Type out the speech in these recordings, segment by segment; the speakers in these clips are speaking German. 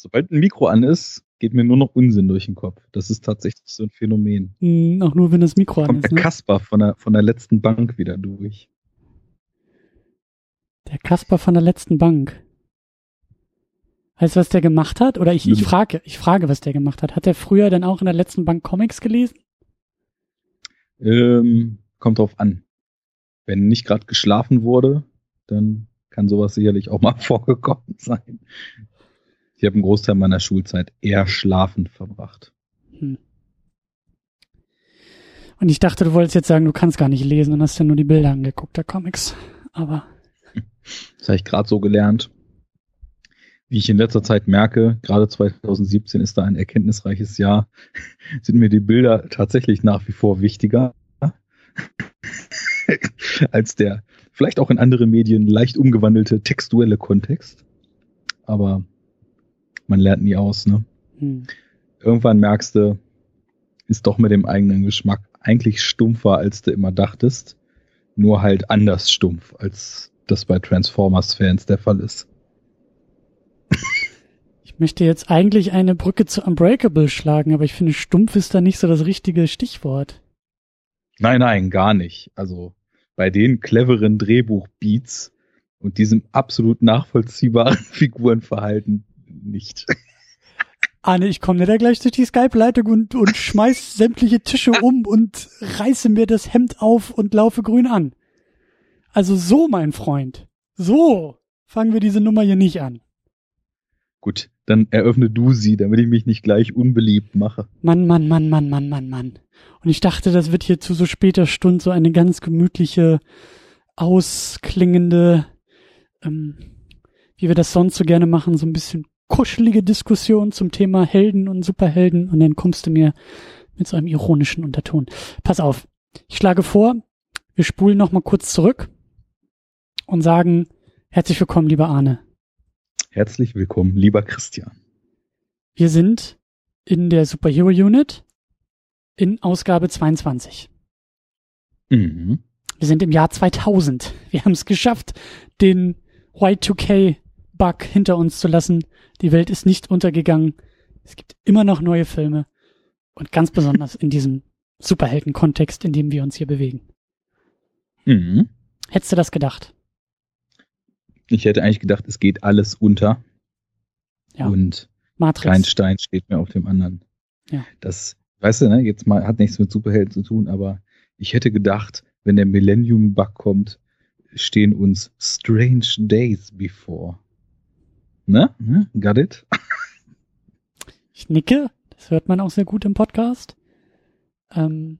Sobald ein Mikro an ist, geht mir nur noch Unsinn durch den Kopf. Das ist tatsächlich so ein Phänomen. Hm, auch nur, wenn das Mikro an Kommt ist. der Ne? Kasper von der, von der letzten Bank wieder durch. Der Kasper von der letzten Bank. Weißt du, was der gemacht hat? Oder ich, ich Mhm. frage, ich frage, was der gemacht hat. Hat er früher dann auch in der letzten Bank Comics gelesen? Ähm, kommt drauf an. Wenn nicht gerade geschlafen wurde, dann kann sowas sicherlich auch mal vorgekommen sein. Ich habe einen Großteil meiner Schulzeit eher schlafend verbracht. Hm. Und ich dachte, du wolltest jetzt sagen, du kannst gar nicht lesen und hast ja nur die Bilder angeguckt, der Comics. Aber Das habe ich gerade so gelernt. Wie ich in letzter Zeit merke, gerade 2017 ist da ein erkenntnisreiches Jahr, sind mir die Bilder tatsächlich nach wie vor wichtiger als der vielleicht auch in anderen Medien leicht umgewandelte textuelle Kontext. Aber man lernt nie aus, ne? hm. Irgendwann merkst du, ist doch mit dem eigenen Geschmack eigentlich stumpfer, als du immer dachtest. Nur halt anders stumpf, als das bei Transformers-Fans der Fall ist. ich möchte jetzt eigentlich eine Brücke zu Unbreakable schlagen, aber ich finde, stumpf ist da nicht so das richtige Stichwort. Nein, nein, gar nicht. Also bei den cleveren Drehbuchbeats und diesem absolut nachvollziehbaren Figurenverhalten nicht. Arne, ich komme da gleich durch die Skype-Leitung und, und schmeiß sämtliche Tische um und reiße mir das Hemd auf und laufe grün an. Also so, mein Freund. So fangen wir diese Nummer hier nicht an. Gut, dann eröffne du sie, damit ich mich nicht gleich unbeliebt mache. Mann, Mann, Mann, Mann, Mann, Mann, Mann. Und ich dachte, das wird hier zu so später Stunde so eine ganz gemütliche, ausklingende, ähm, wie wir das sonst so gerne machen, so ein bisschen kuschelige Diskussion zum Thema Helden und Superhelden. Und dann kommst du mir mit so einem ironischen Unterton. Pass auf. Ich schlage vor, wir spulen noch mal kurz zurück und sagen, herzlich willkommen, lieber Arne. Herzlich willkommen, lieber Christian. Wir sind in der Superhero Unit in Ausgabe 22. Mhm. Wir sind im Jahr 2000. Wir haben es geschafft, den Y2K-Bug hinter uns zu lassen. Die Welt ist nicht untergegangen. Es gibt immer noch neue Filme. Und ganz besonders in diesem Superhelden-Kontext, in dem wir uns hier bewegen. Mhm. Hättest du das gedacht? Ich hätte eigentlich gedacht, es geht alles unter Ja. und Matrix. kein Stein steht mehr auf dem anderen. Ja. Das, weißt du, ne, jetzt mal hat nichts mit Superhelden zu tun, aber ich hätte gedacht, wenn der Millennium-Bug kommt, stehen uns Strange Days before. Ne? ne? Got it? Ich nicke. Das hört man auch sehr gut im Podcast. Ähm,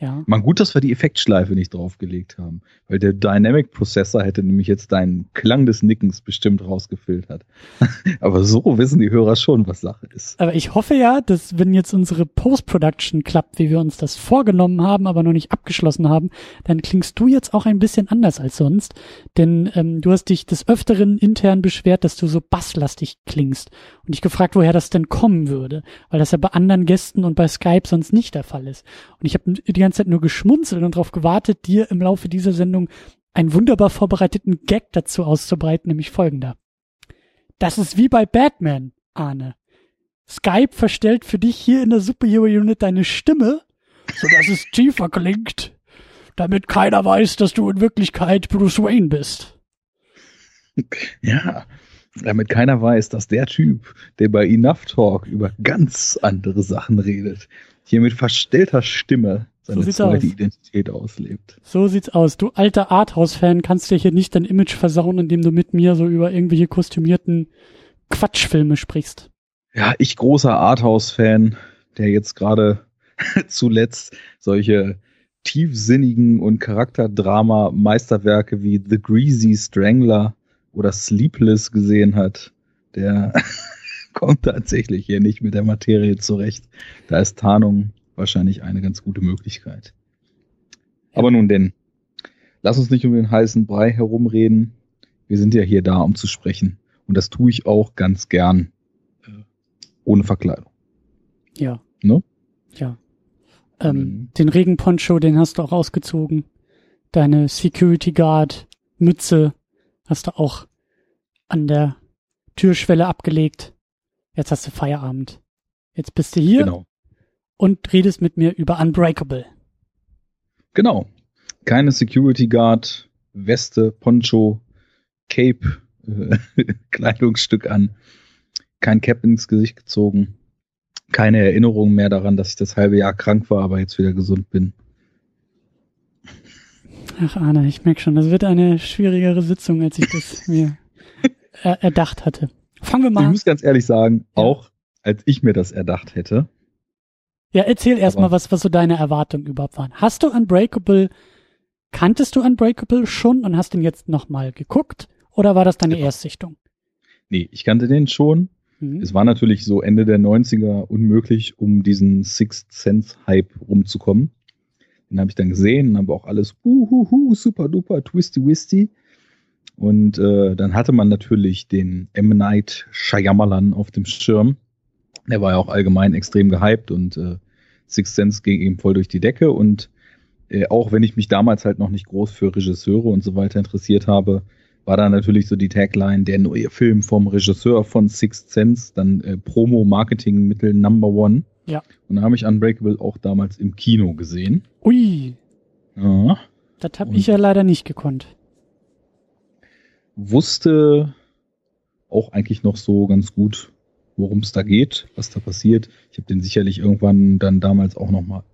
ja. Man gut, dass wir die Effektschleife nicht draufgelegt haben, weil der Dynamic Processor hätte nämlich jetzt deinen Klang des Nickens bestimmt rausgefiltert. aber so wissen die Hörer schon, was Sache ist. Aber ich hoffe ja, dass wenn jetzt unsere Post-Production klappt, wie wir uns das vorgenommen haben, aber noch nicht abgeschlossen haben, dann klingst du jetzt auch ein bisschen anders als sonst. Denn ähm, du hast dich des Öfteren intern beschwert, dass du so basslastig klingst. Und ich gefragt, woher das denn kommen würde. Weil das ja bei anderen Gästen und bei Skype sonst nicht der Fall ist. Und ich habe die ganze Zeit nur geschmunzelt und darauf gewartet, dir im Laufe dieser Sendung einen wunderbar vorbereiteten Gag dazu auszubreiten, nämlich folgender. Das ist wie bei Batman, Arne. Skype verstellt für dich hier in der Superhero Unit deine Stimme, sodass es tiefer klingt, damit keiner weiß, dass du in Wirklichkeit Bruce Wayne bist. Ja, damit keiner weiß, dass der Typ, der bei Enough Talk über ganz andere Sachen redet, hier mit verstellter Stimme seine So sieht's zweite aus. Identität auslebt. So sieht's aus. Du alter Arthouse-Fan kannst dir hier nicht dein Image versauen, indem du mit mir so über irgendwelche kostümierten Quatschfilme sprichst. Ja, ich großer Arthouse-Fan, der jetzt gerade zuletzt solche tiefsinnigen und Charakterdrama-Meisterwerke wie The Greasy Strangler oder Sleepless gesehen hat, der kommt tatsächlich hier nicht mit der Materie zurecht. Da ist Tarnung wahrscheinlich eine ganz gute Möglichkeit. Aber nun denn, lass uns nicht um den heißen Brei herumreden. Wir sind ja hier da, um zu sprechen. Und das tue ich auch ganz gern. Ohne Verkleidung. Ja. Ne? Ja. Ähm, Mhm. Den Regenponcho, den hast du auch ausgezogen. Deine Security Guard Mütze hast du auch an der Türschwelle abgelegt. Jetzt hast du Feierabend. Jetzt bist du hier Genau. Und redest mit mir über Unbreakable. Genau. Keine Security Guard, Weste, Poncho, Cape, äh, Kleidungsstück an. Kein Cap ins Gesicht gezogen. Keine Erinnerung mehr daran, dass ich das halbe Jahr krank war, aber jetzt wieder gesund bin. Ach, Arne, ich merke schon, das wird eine schwierigere Sitzung, als ich das mir er erdacht hatte. Fangen wir Ich mal an. muss ganz ehrlich sagen, Ja. auch als ich mir das erdacht hätte, Ja, erzähl erstmal, Aber- was, was so deine Erwartungen überhaupt waren. Hast du Unbreakable, kanntest du Unbreakable schon und hast ihn jetzt nochmal geguckt? Oder war das deine Genau. Erstsichtung? nee, ich kannte den schon. Mhm. Es war natürlich so Ende der 90er unmöglich, um diesen Sixth Sense Hype rumzukommen. Den habe ich dann gesehen, habe auch alles uhuhu, super duper, twisty wisty. Und äh, dann hatte man natürlich den M. Night Shyamalan auf dem Schirm. Der war ja auch allgemein extrem gehypt und äh, Sixth Sense ging ihm voll durch die Decke. Und äh, auch wenn ich mich damals halt noch nicht groß für Regisseure und so weiter interessiert habe, war da natürlich so die Tagline, der neue Film vom Regisseur von Sixth Sense, dann äh, Promo-Marketing-Mittel Number One. Ja. Und da habe ich Unbreakable auch damals im Kino gesehen. Ui, Ja. das habe ich ja leider nicht gekonnt. Wusste auch eigentlich noch so ganz gut, worum es da geht, was da passiert. Ich habe den sicherlich irgendwann dann damals auch noch mal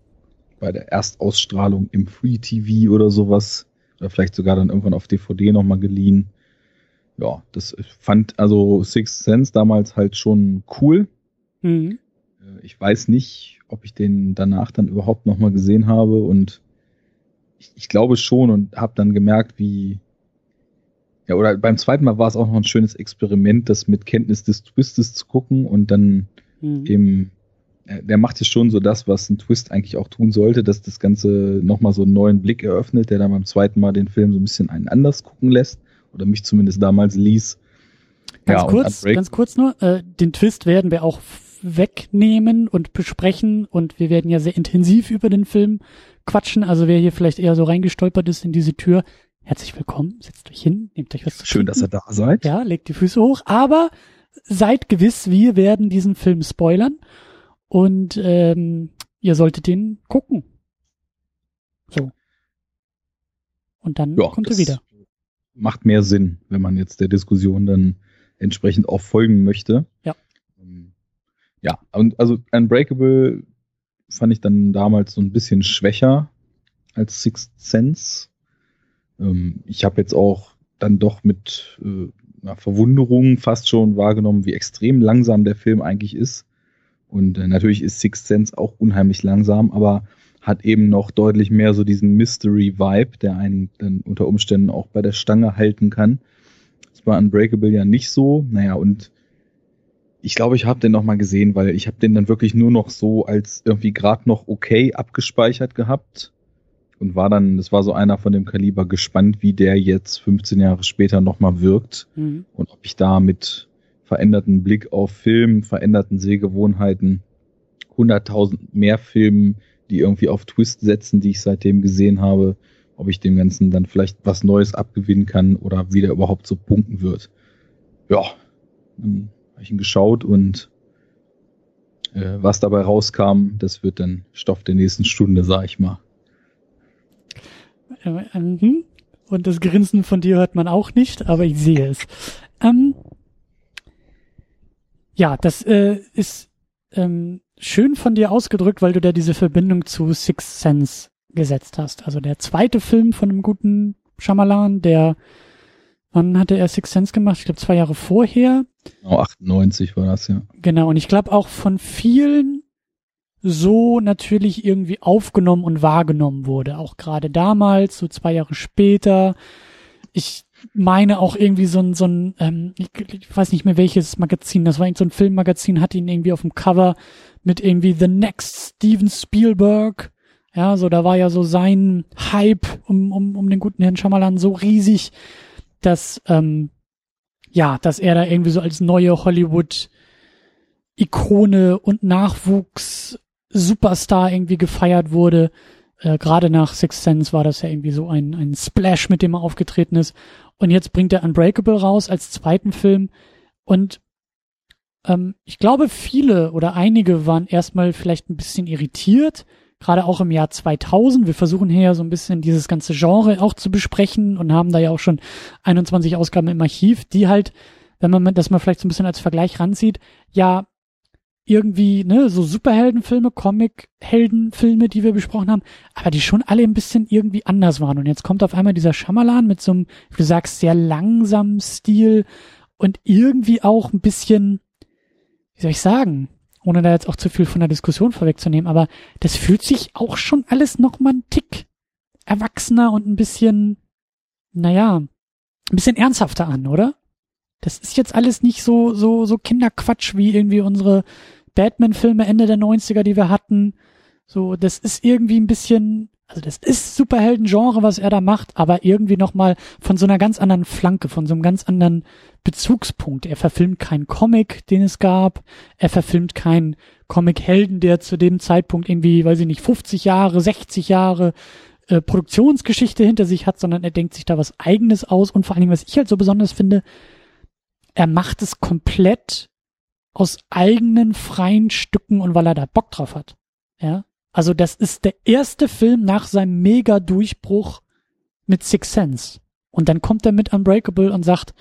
bei der Erstausstrahlung im Free TV oder sowas oder vielleicht sogar dann irgendwann auf DVD noch mal geliehen. Ja, das fand also Sixth Sense damals halt schon cool. Mhm. Äh, Ich weiß nicht, ob ich den danach dann überhaupt noch mal gesehen habe und ich, ich glaube schon und habe dann gemerkt, wie ja oder beim zweiten Mal war es auch noch ein schönes Experiment, das mit Kenntnis des Twistes zu gucken und dann Mhm. eben äh, der macht ja schon so das, was ein Twist eigentlich auch tun sollte, dass das Ganze noch mal so einen neuen Blick eröffnet, der dann beim zweiten Mal den Film so ein bisschen einen anders gucken lässt oder mich zumindest damals ließ. Ganz und kurz, ganz kurz nur, äh, den Twist werden wir auch wegnehmen und besprechen und wir werden ja sehr intensiv über den Film quatschen. Also wer hier vielleicht eher so reingestolpert ist in diese Tür, herzlich willkommen, setzt euch hin, nehmt euch was zu Schön, dass ihr da seid. Ja, legt die Füße hoch, aber seid gewiss, wir werden diesen Film spoilern und ähm, ihr solltet den gucken. So. Und dann Ja, kommt er das wieder. Macht mehr Sinn, wenn man jetzt der Diskussion dann entsprechend auch folgen möchte. Ja. Ähm, Ja, und also Unbreakable fand ich dann damals so ein bisschen schwächer als Sixth Sense. Ähm, ich habe jetzt auch dann doch mit äh, Verwunderung fast schon wahrgenommen, wie extrem langsam der Film eigentlich ist. Und äh, natürlich ist Sixth Sense auch unheimlich langsam, aber hat eben noch deutlich mehr so diesen Mystery-Vibe, der einen dann unter Umständen auch bei der Stange halten kann. Das war Unbreakable ja nicht so. Naja, und ich glaube, ich habe den noch mal gesehen, weil ich habe den dann wirklich nur noch so als irgendwie gerade noch okay abgespeichert gehabt und war dann, das war so einer von dem Kaliber gespannt, wie der jetzt 15 Jahre später noch mal wirkt Mhm. und ob ich da mit veränderten Blick auf Film, veränderten Sehgewohnheiten, 100.000 mehr Filmen, die irgendwie auf Twist setzen, die ich seitdem gesehen habe, ob ich dem Ganzen dann vielleicht was Neues abgewinnen kann oder wie der überhaupt so punkten wird. Ja, dann habe ich ihn geschaut und äh, was dabei rauskam, das wird dann Stoff der nächsten Stunde, sag ich mal. Äh, mhm. Und das Grinsen von dir hört man auch nicht, aber ich sehe es. Ähm, ja, das äh, ist ähm, schön von dir ausgedrückt, weil du da diese Verbindung zu Sixth Sense gesetzt hast. Also der zweite Film von einem guten Shyamalan, der, wann hatte er Sixth Sense gemacht? Ich glaube zwei Jahre vorher. Genau, 98 war das, ja. Genau, und ich glaube auch von vielen so natürlich irgendwie aufgenommen und wahrgenommen wurde. Auch gerade damals, so zwei Jahre später. Ich meine auch irgendwie so ein, so ein ähm, ich, ich weiß nicht mehr welches Magazin, das war irgend so ein Filmmagazin, hat ihn irgendwie auf dem Cover mit irgendwie The Next Steven Spielberg. Ja, so da war ja so sein Hype um, um, um den guten Herrn Shyamalan so riesig, dass ähm, ja, dass er da irgendwie so als neue Hollywood Ikone und Nachwuchs Superstar irgendwie gefeiert wurde. Äh, Gerade nach Sixth Sense war das ja irgendwie so ein, ein Splash, mit dem er aufgetreten ist. Und jetzt bringt er Unbreakable raus als zweiten Film. Und ähm, ich glaube, viele oder einige waren erstmal vielleicht ein bisschen irritiert, gerade auch im Jahr 2000. Wir versuchen hier ja so ein bisschen dieses ganze Genre auch zu besprechen und haben da ja auch schon 21 Ausgaben im Archiv, die halt, wenn man das mal vielleicht so ein bisschen als Vergleich ranzieht, ja irgendwie, ne, so Superheldenfilme, Comic-Heldenfilme, die wir besprochen haben, aber die schon alle ein bisschen irgendwie anders waren. Und jetzt kommt auf einmal dieser Schamalan mit so einem, wie du sagst, sehr langsamen Stil und irgendwie auch ein bisschen, wie soll ich sagen, ohne da jetzt auch zu viel von der Diskussion vorwegzunehmen, aber das fühlt sich auch schon alles noch mal ein Tick erwachsener und ein bisschen, naja, ein bisschen ernsthafter an, oder? Das ist jetzt alles nicht so, so, so Kinderquatsch wie irgendwie unsere Batman-Filme Ende der 90er, die wir hatten. So, das ist irgendwie ein bisschen, also das ist Superhelden-Genre, was er da macht, aber irgendwie nochmal von so einer ganz anderen Flanke, von so einem ganz anderen Bezugspunkt. Er verfilmt keinen Comic, den es gab. Er verfilmt keinen Comic-Helden, der zu dem Zeitpunkt irgendwie, weiß ich nicht, 50 Jahre, 60 Jahre äh, Produktionsgeschichte hinter sich hat, sondern er denkt sich da was eigenes aus. Und vor allen Dingen, was ich halt so besonders finde, er macht es komplett aus eigenen freien Stücken und weil er da Bock drauf hat. Ja. Also das ist der erste Film nach seinem Mega-Durchbruch mit Six Sense. Und dann kommt er mit Unbreakable und sagt,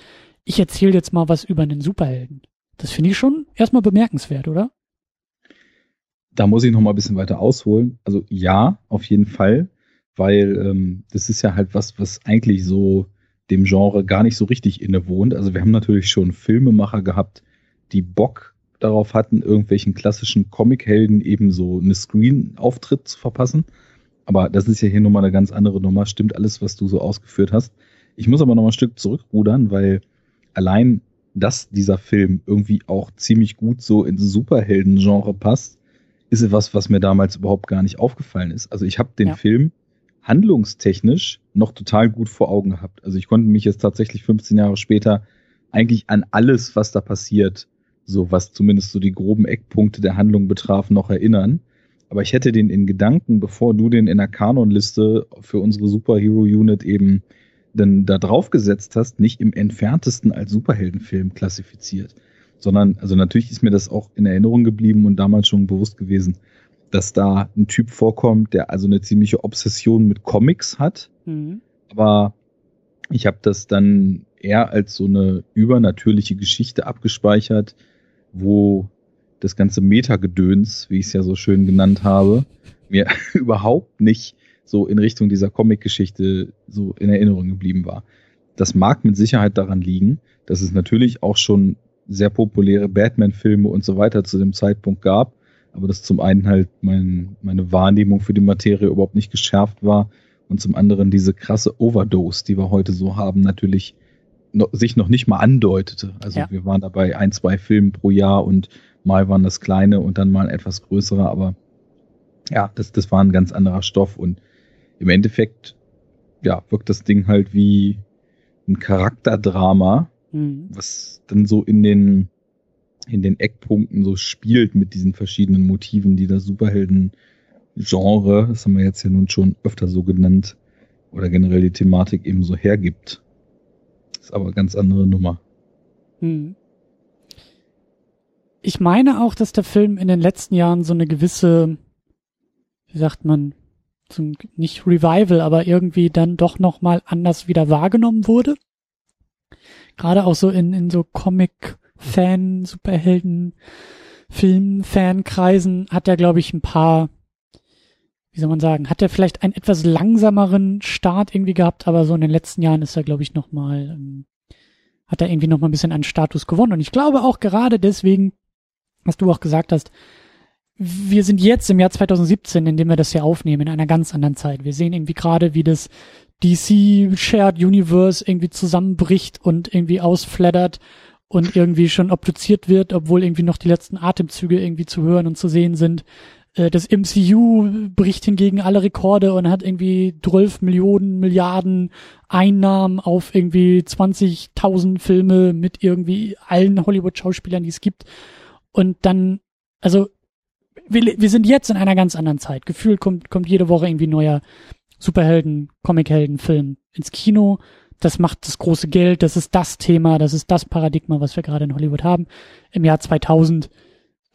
ich erzähle jetzt mal was über einen Superhelden. Das finde ich schon erstmal bemerkenswert, oder? Da muss ich noch mal ein bisschen weiter ausholen. Also ja, auf jeden Fall, weil ähm, das ist ja halt was, was eigentlich so dem Genre gar nicht so richtig innewohnt. Also wir haben natürlich schon Filmemacher gehabt, die Bock darauf hatten, irgendwelchen klassischen Comichelden eben so eine Screen-Auftritt zu verpassen. Aber das ist ja hier nochmal eine ganz andere Nummer. Stimmt alles, was du so ausgeführt hast. Ich muss aber noch mal ein Stück zurückrudern, weil allein, dass dieser Film irgendwie auch ziemlich gut so ins Superhelden-Genre passt, ist etwas, was mir damals überhaupt gar nicht aufgefallen ist. Also ich habe den ja. Film handlungstechnisch noch total gut vor Augen gehabt. Also ich konnte mich jetzt tatsächlich 15 Jahre später eigentlich an alles, was da passiert, so was zumindest so die groben Eckpunkte der Handlung betraf, noch erinnern. Aber ich hätte den in Gedanken, bevor du den in der Kanonliste für unsere Superhero Unit eben dann da drauf gesetzt hast, nicht im entferntesten als Superheldenfilm klassifiziert. Sondern, also natürlich ist mir das auch in Erinnerung geblieben und damals schon bewusst gewesen, dass da ein Typ vorkommt, der also eine ziemliche Obsession mit Comics hat. Mhm. Aber ich habe das dann eher als so eine übernatürliche Geschichte abgespeichert, wo das ganze Metagedöns, wie ich es ja so schön genannt habe, mir überhaupt nicht so in Richtung dieser Comic-Geschichte so in Erinnerung geblieben war. Das mag mit Sicherheit daran liegen, dass es natürlich auch schon sehr populäre Batman-Filme und so weiter zu dem Zeitpunkt gab aber dass zum einen halt mein, meine Wahrnehmung für die Materie überhaupt nicht geschärft war und zum anderen diese krasse Overdose, die wir heute so haben, natürlich noch, sich noch nicht mal andeutete. Also ja. wir waren dabei ein, zwei Filme pro Jahr und mal waren das kleine und dann mal ein etwas größere, aber ja, das, das war ein ganz anderer Stoff und im Endeffekt, ja, wirkt das Ding halt wie ein Charakterdrama, mhm. was dann so in den in den Eckpunkten so spielt mit diesen verschiedenen Motiven, die das Superhelden-Genre, das haben wir jetzt ja nun schon öfter so genannt, oder generell die Thematik eben so hergibt. Ist aber eine ganz andere Nummer. Hm. Ich meine auch, dass der Film in den letzten Jahren so eine gewisse, wie sagt man, zum, nicht Revival, aber irgendwie dann doch nochmal anders wieder wahrgenommen wurde. Gerade auch so in, in so Comic- Fan, Superhelden, Film, Fankreisen hat er, glaube ich, ein paar, wie soll man sagen, hat er vielleicht einen etwas langsameren Start irgendwie gehabt, aber so in den letzten Jahren ist er, glaube ich, nochmal, ähm, hat er irgendwie nochmal ein bisschen an Status gewonnen. Und ich glaube auch gerade deswegen, was du auch gesagt hast, wir sind jetzt im Jahr 2017, in dem wir das hier aufnehmen, in einer ganz anderen Zeit. Wir sehen irgendwie gerade, wie das DC Shared Universe irgendwie zusammenbricht und irgendwie ausflattert und irgendwie schon obduziert wird, obwohl irgendwie noch die letzten Atemzüge irgendwie zu hören und zu sehen sind. Äh, das MCU bricht hingegen alle Rekorde und hat irgendwie 12 Millionen Milliarden Einnahmen auf irgendwie 20.000 Filme mit irgendwie allen Hollywood-Schauspielern, die es gibt. Und dann, also wir, wir sind jetzt in einer ganz anderen Zeit. Gefühlt kommt, kommt jede Woche irgendwie neuer Superhelden, Comichelden, Film ins Kino. das macht das große Geld, das ist das Thema, das ist das Paradigma, was wir gerade in Hollywood haben. Im Jahr 2000,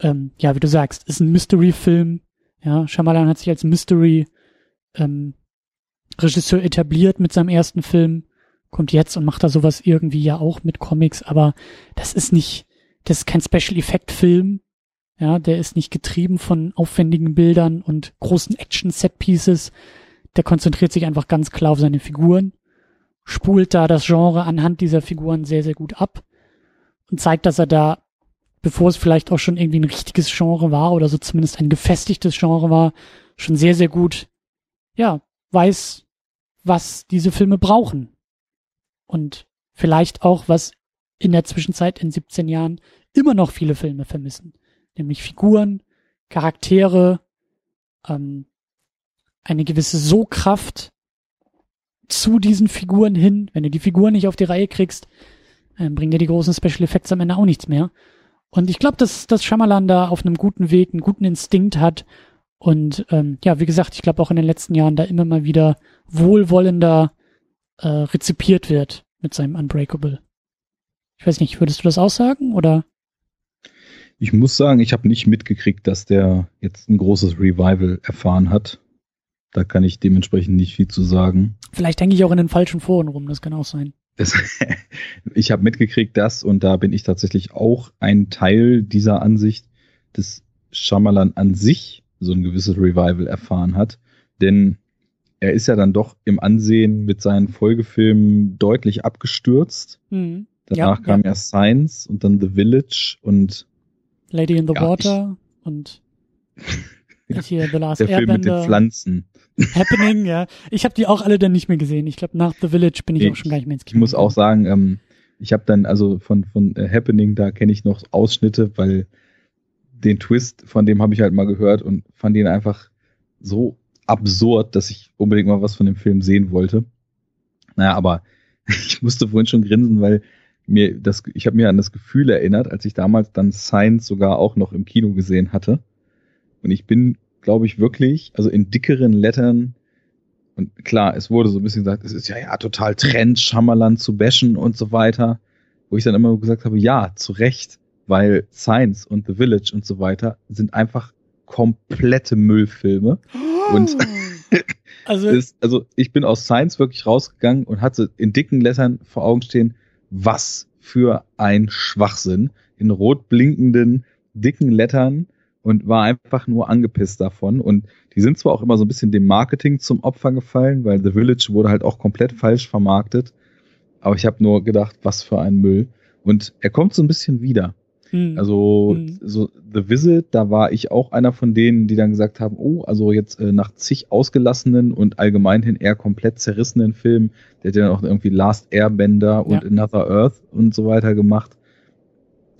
ähm, ja, wie du sagst, ist ein Mystery-Film. Ja, Shyamalan hat sich als Mystery ähm, etabliert mit seinem ersten Film, kommt jetzt und macht da sowas irgendwie ja auch mit Comics, aber das ist nicht, das ist kein Special Effect Film. Ja, der ist nicht getrieben von aufwendigen Bildern und großen Action Set Pieces. Der konzentriert sich einfach ganz klar auf seine Figuren spult da das Genre anhand dieser Figuren sehr, sehr gut ab und zeigt, dass er da, bevor es vielleicht auch schon irgendwie ein richtiges Genre war oder so zumindest ein gefestigtes Genre war, schon sehr, sehr gut, ja, weiß, was diese Filme brauchen. Und vielleicht auch, was in der Zwischenzeit in 17 Jahren immer noch viele Filme vermissen. Nämlich Figuren, Charaktere, ähm, eine gewisse So-Kraft, zu diesen Figuren hin. Wenn du die Figuren nicht auf die Reihe kriegst, ähm, bringen dir die großen Special Effects am Ende auch nichts mehr. Und ich glaube, dass, dass Shyamalan da auf einem guten Weg, einen guten Instinkt hat. Und ähm, ja, wie gesagt, ich glaube auch in den letzten Jahren da immer mal wieder wohlwollender äh, rezipiert wird mit seinem Unbreakable. Ich weiß nicht, würdest du das aussagen oder? Ich muss sagen, ich habe nicht mitgekriegt, dass der jetzt ein großes Revival erfahren hat. Da kann ich dementsprechend nicht viel zu sagen. Vielleicht denke ich auch in den falschen Foren rum, das kann auch sein. Das, ich habe mitgekriegt das und da bin ich tatsächlich auch ein Teil dieser Ansicht, dass Shyamalan an sich so ein gewisses Revival erfahren hat. Denn er ist ja dann doch im Ansehen mit seinen Folgefilmen deutlich abgestürzt. Mhm. Danach ja, kam ja. erst Science und dann The Village und Lady in the ja, Water ich, und hier The Last Der Film mit den Pflanzen. Happening, ja. Ich habe die auch alle dann nicht mehr gesehen. Ich glaube, nach The Village bin ich, ich, auch schon gar nicht mehr ins Kino. Ich muss auch sagen, ähm, ich habe dann, also von, von äh, Happening, da kenne ich noch Ausschnitte, weil den Twist, von dem habe ich halt mal gehört und fand ihn einfach so absurd, dass ich unbedingt mal was von dem Film sehen wollte. Naja, aber ich musste vorhin schon grinsen, weil mir das, ich habe mir an das Gefühl erinnert, als ich damals dann Science sogar auch noch im Kino gesehen hatte. Und ich bin glaube ich, wirklich, also in dickeren Lettern, und klar, es wurde so ein bisschen gesagt, es ist ja, ja total Trend, Shyamalan zu bashen und so weiter, wo ich dann immer gesagt habe, ja, zu Recht, weil Science und The Village und so weiter sind einfach komplette Müllfilme. Oh. Und also, ist, also ich bin aus Science wirklich rausgegangen und hatte in dicken Lettern vor Augen stehen, was für ein Schwachsinn. In rot blinkenden, dicken Lettern und war einfach nur angepisst davon. Und die sind zwar auch immer so ein bisschen dem Marketing zum Opfer gefallen, weil The Village wurde halt auch komplett falsch vermarktet. Aber ich habe nur gedacht, was für ein Müll. Und er kommt so ein bisschen wieder. Hm. Also hm. so The Visit, da war ich auch einer von denen, die dann gesagt haben, oh, also jetzt äh, nach zig ausgelassenen und allgemeinhin eher komplett zerrissenen Filmen, der hat ja dann auch irgendwie Last Airbender und ja. Another Earth und so weiter gemacht.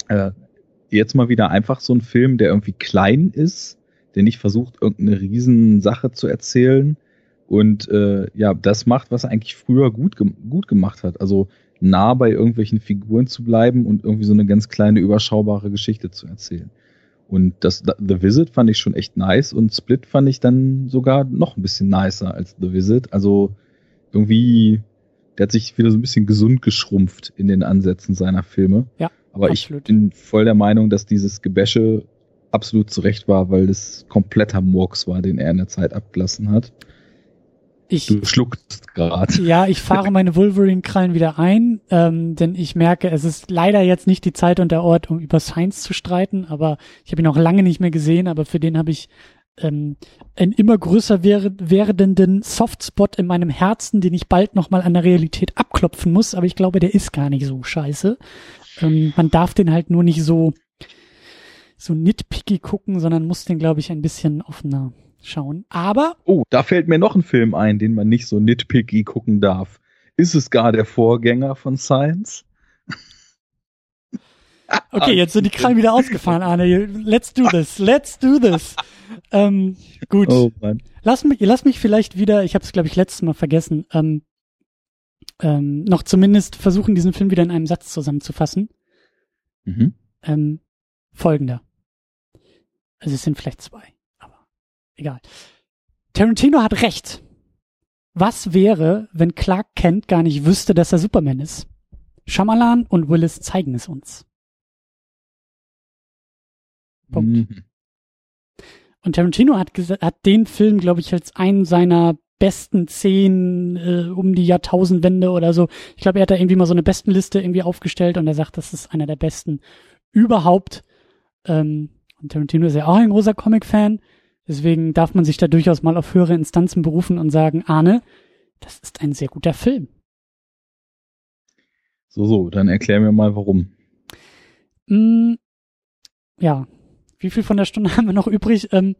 Äh, jetzt mal wieder einfach so ein Film, der irgendwie klein ist, der nicht versucht, irgendeine Riesensache zu erzählen. Und äh, ja, das macht, was er eigentlich früher gut, gut gemacht hat. Also nah bei irgendwelchen Figuren zu bleiben und irgendwie so eine ganz kleine, überschaubare Geschichte zu erzählen. Und das The Visit fand ich schon echt nice und Split fand ich dann sogar noch ein bisschen nicer als The Visit. Also irgendwie, der hat sich wieder so ein bisschen gesund geschrumpft in den Ansätzen seiner Filme. Ja. Aber absolut. ich bin voll der Meinung, dass dieses Gebäsche absolut zurecht war, weil das kompletter Murks war, den er in der Zeit abgelassen hat. Ich, du schluckst gerade. Ja, ich fahre meine Wolverine-Krallen wieder ein, ähm, denn ich merke, es ist leider jetzt nicht die Zeit und der Ort, um über Science zu streiten, aber ich habe ihn auch lange nicht mehr gesehen, aber für den habe ich ähm, einen immer größer werdenden Softspot in meinem Herzen, den ich bald nochmal an der Realität abklopfen muss, aber ich glaube, der ist gar nicht so scheiße. Ähm, man darf den halt nur nicht so, so nitpicky gucken, sondern muss den, glaube ich, ein bisschen offener schauen. Aber. Oh, da fällt mir noch ein Film ein, den man nicht so nitpicky gucken darf. Ist es gar der Vorgänger von Science? Okay, jetzt sind die Krallen wieder ausgefahren, Arne. Let's do this. Let's do this. Ähm, gut. Oh, Mann. Lass mich, lass mich vielleicht wieder, ich habe es glaube ich letztes Mal vergessen, ähm, ähm, noch zumindest versuchen, diesen Film wieder in einem Satz zusammenzufassen. Mhm. Ähm, folgender. Also es sind vielleicht zwei, aber egal. Tarantino hat recht. Was wäre, wenn Clark Kent gar nicht wüsste, dass er Superman ist? Shyamalan und Willis zeigen es uns. Punkt. Mhm. Und Tarantino hat, hat den Film, glaube ich, als einen seiner besten zehn äh, um die Jahrtausendwende oder so. Ich glaube, er hat da irgendwie mal so eine Bestenliste irgendwie aufgestellt und er sagt, das ist einer der besten überhaupt. Ähm, und Tarantino ist ja auch ein großer Comic-Fan. Deswegen darf man sich da durchaus mal auf höhere Instanzen berufen und sagen, Arne, das ist ein sehr guter Film. So, so, dann erklär mir mal warum. Mm, ja, wie viel von der Stunde haben wir noch übrig? Ähm,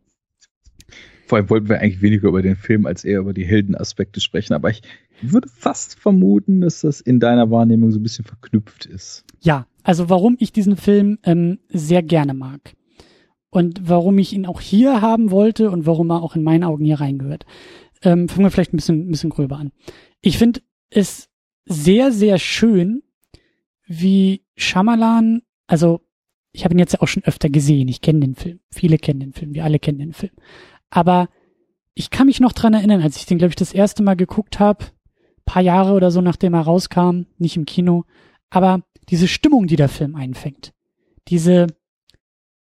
Vor allem wollten wir eigentlich weniger über den Film als eher über die Heldenaspekte sprechen, aber ich würde fast vermuten, dass das in deiner Wahrnehmung so ein bisschen verknüpft ist. Ja, also warum ich diesen Film ähm, sehr gerne mag und warum ich ihn auch hier haben wollte und warum er auch in meinen Augen hier reingehört. Ähm, fangen wir vielleicht ein bisschen, ein bisschen gröber an. Ich finde es sehr, sehr schön, wie Shyamalan, also ich habe ihn jetzt ja auch schon öfter gesehen, ich kenne den Film, viele kennen den Film, wir alle kennen den Film. Aber ich kann mich noch dran erinnern, als ich den, glaube ich, das erste Mal geguckt habe, paar Jahre oder so, nachdem er rauskam, nicht im Kino, aber diese Stimmung, die der Film einfängt, diese,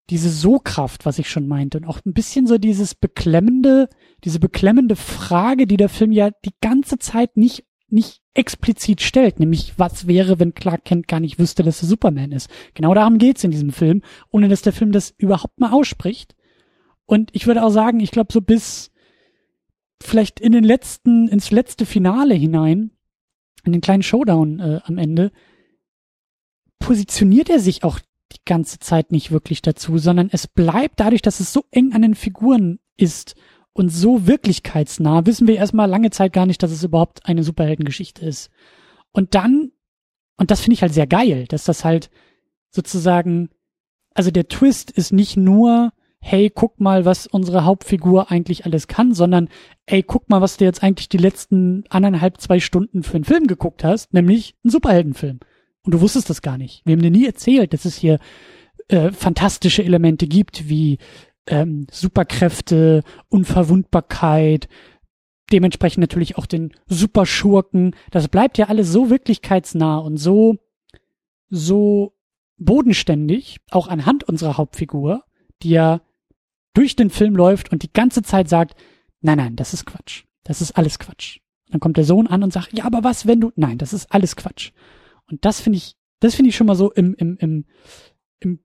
diese So-Kraft, was ich schon meinte, und auch ein bisschen so dieses beklemmende, diese beklemmende Frage, die der Film ja die ganze Zeit nicht, nicht explizit stellt, nämlich was wäre, wenn Clark Kent gar nicht wüsste, dass er Superman ist. Genau darum geht's in diesem Film, ohne dass der Film das überhaupt mal ausspricht. Und ich würde auch sagen, ich glaube, so bis vielleicht in den letzten, ins letzte Finale hinein, in den kleinen Showdown äh, am Ende, positioniert er sich auch die ganze Zeit nicht wirklich dazu, sondern es bleibt dadurch, dass es so eng an den Figuren ist und so wirklichkeitsnah, wissen wir erstmal lange Zeit gar nicht, dass es überhaupt eine Superheldengeschichte ist. Und dann, und das finde ich halt sehr geil, dass das halt sozusagen, also der Twist ist nicht nur, hey, guck mal, was unsere Hauptfigur eigentlich alles kann, sondern, ey, guck mal, was du jetzt eigentlich die letzten anderthalb, zwei Stunden für einen Film geguckt hast, nämlich einen Superheldenfilm. Und du wusstest das gar nicht. Wir haben dir nie erzählt, dass es hier äh, fantastische Elemente gibt, wie ähm, Superkräfte, Unverwundbarkeit, dementsprechend natürlich auch den Superschurken. Das bleibt ja alles so wirklichkeitsnah und so, so bodenständig, auch anhand unserer Hauptfigur, die ja durch den Film läuft und die ganze Zeit sagt, nein, nein, das ist Quatsch. Das ist alles Quatsch. Dann kommt der Sohn an und sagt, ja, aber was, wenn du, nein, das ist alles Quatsch. Und das finde ich, das finde ich schon mal so im, im, im, im,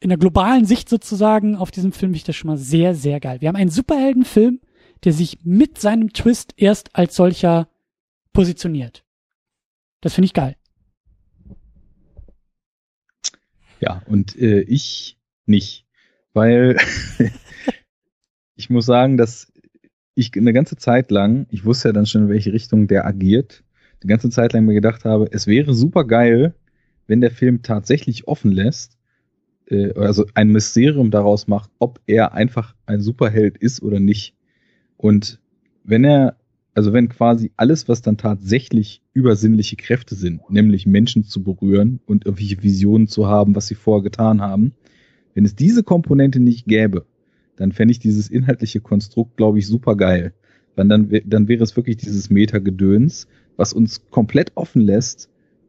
in der globalen Sicht sozusagen auf diesem Film finde ich das schon mal sehr, sehr geil. Wir haben einen Superheldenfilm, der sich mit seinem Twist erst als solcher positioniert. Das finde ich geil. Ja, und äh, ich nicht, weil ich muss sagen, dass ich eine ganze Zeit lang, ich wusste ja dann schon, in welche Richtung der agiert, die ganze Zeit lang mir gedacht habe, es wäre super geil, wenn der Film tatsächlich offen lässt, äh, also ein Mysterium daraus macht, ob er einfach ein Superheld ist oder nicht. Und wenn er, also wenn quasi alles, was dann tatsächlich übersinnliche Kräfte sind, nämlich Menschen zu berühren und irgendwelche Visionen zu haben, was sie vorher getan haben, wenn es diese Komponente nicht gäbe, dann fände ich dieses inhaltliche Konstrukt, glaube ich, super geil. Dann, dann, dann wäre es wirklich dieses Meta-Gedöns, was uns komplett offen lässt,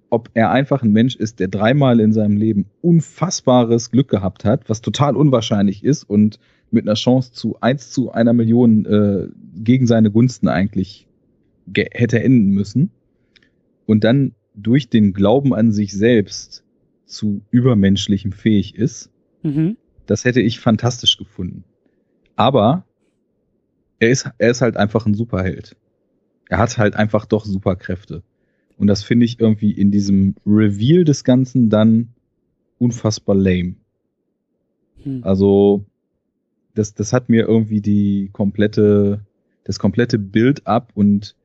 ob er einfach ein Mensch ist, der dreimal in seinem Leben unfassbares Glück gehabt hat, was total unwahrscheinlich ist und mit einer Chance zu eins zu einer Million äh, gegen seine Gunsten eigentlich hätte enden müssen. Und dann durch den Glauben an sich selbst zu übermenschlichem fähig ist. Mhm. Das hätte ich fantastisch gefunden. Aber er ist, er ist halt einfach ein Superheld er hat halt einfach doch Superkräfte. Und das finde ich irgendwie in diesem Reveal des Ganzen dann unfassbar lame. Hm. Also, das, das hat mir irgendwie die komplette, das komplette Bild ab und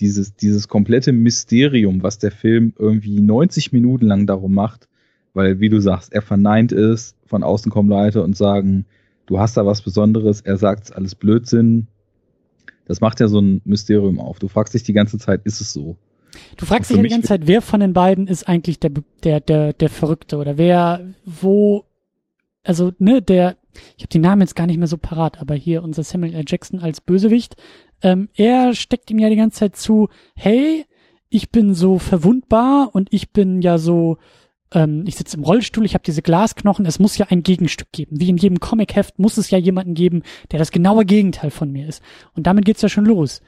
dieses, dieses komplette Mysterium, was der Film irgendwie 90 Minuten lang darum macht, weil, wie du sagst, er verneint ist, von außen kommen Leute und sagen, du hast da was Besonderes, er sagt, es alles Blödsinn, das macht ja so ein Mysterium auf. Du fragst dich die ganze Zeit, ist es so? Du fragst dich die ganze Zeit, wer von den beiden ist eigentlich der, der, der, der Verrückte oder wer, wo, also, ne, der, ich habe die Namen jetzt gar nicht mehr so parat, aber hier unser Samuel L. Jackson als Bösewicht, ähm, er steckt ihm ja die ganze Zeit zu, hey, ich bin so verwundbar und ich bin ja so, ähm, ich sitze im Rollstuhl, ich habe diese Glasknochen, es muss ja ein Gegenstück geben. Wie in jedem Comicheft muss es ja jemanden geben, der das genaue Gegenteil von mir ist. Und damit geht's ja schon los.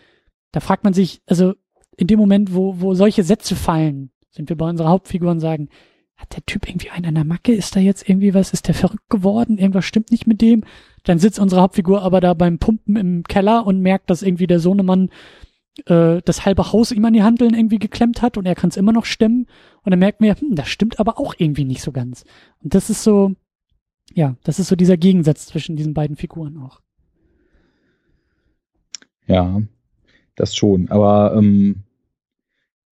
Da fragt man sich, also in dem Moment, wo, wo solche Sätze fallen, sind wir bei unserer Hauptfigur und sagen, hat der Typ irgendwie einen an der Macke? Ist da jetzt irgendwie was? Ist der verrückt geworden? Irgendwas stimmt nicht mit dem? Dann sitzt unsere Hauptfigur aber da beim Pumpen im Keller und merkt, dass irgendwie der Sohnemann äh, das halbe Haus ihm an die Handeln irgendwie geklemmt hat und er kann es immer noch stemmen. Und dann merkt man, hm, das stimmt aber auch irgendwie nicht so ganz. Und das ist so, ja, das ist so dieser Gegensatz zwischen diesen beiden Figuren auch. Ja, das schon. Aber ähm,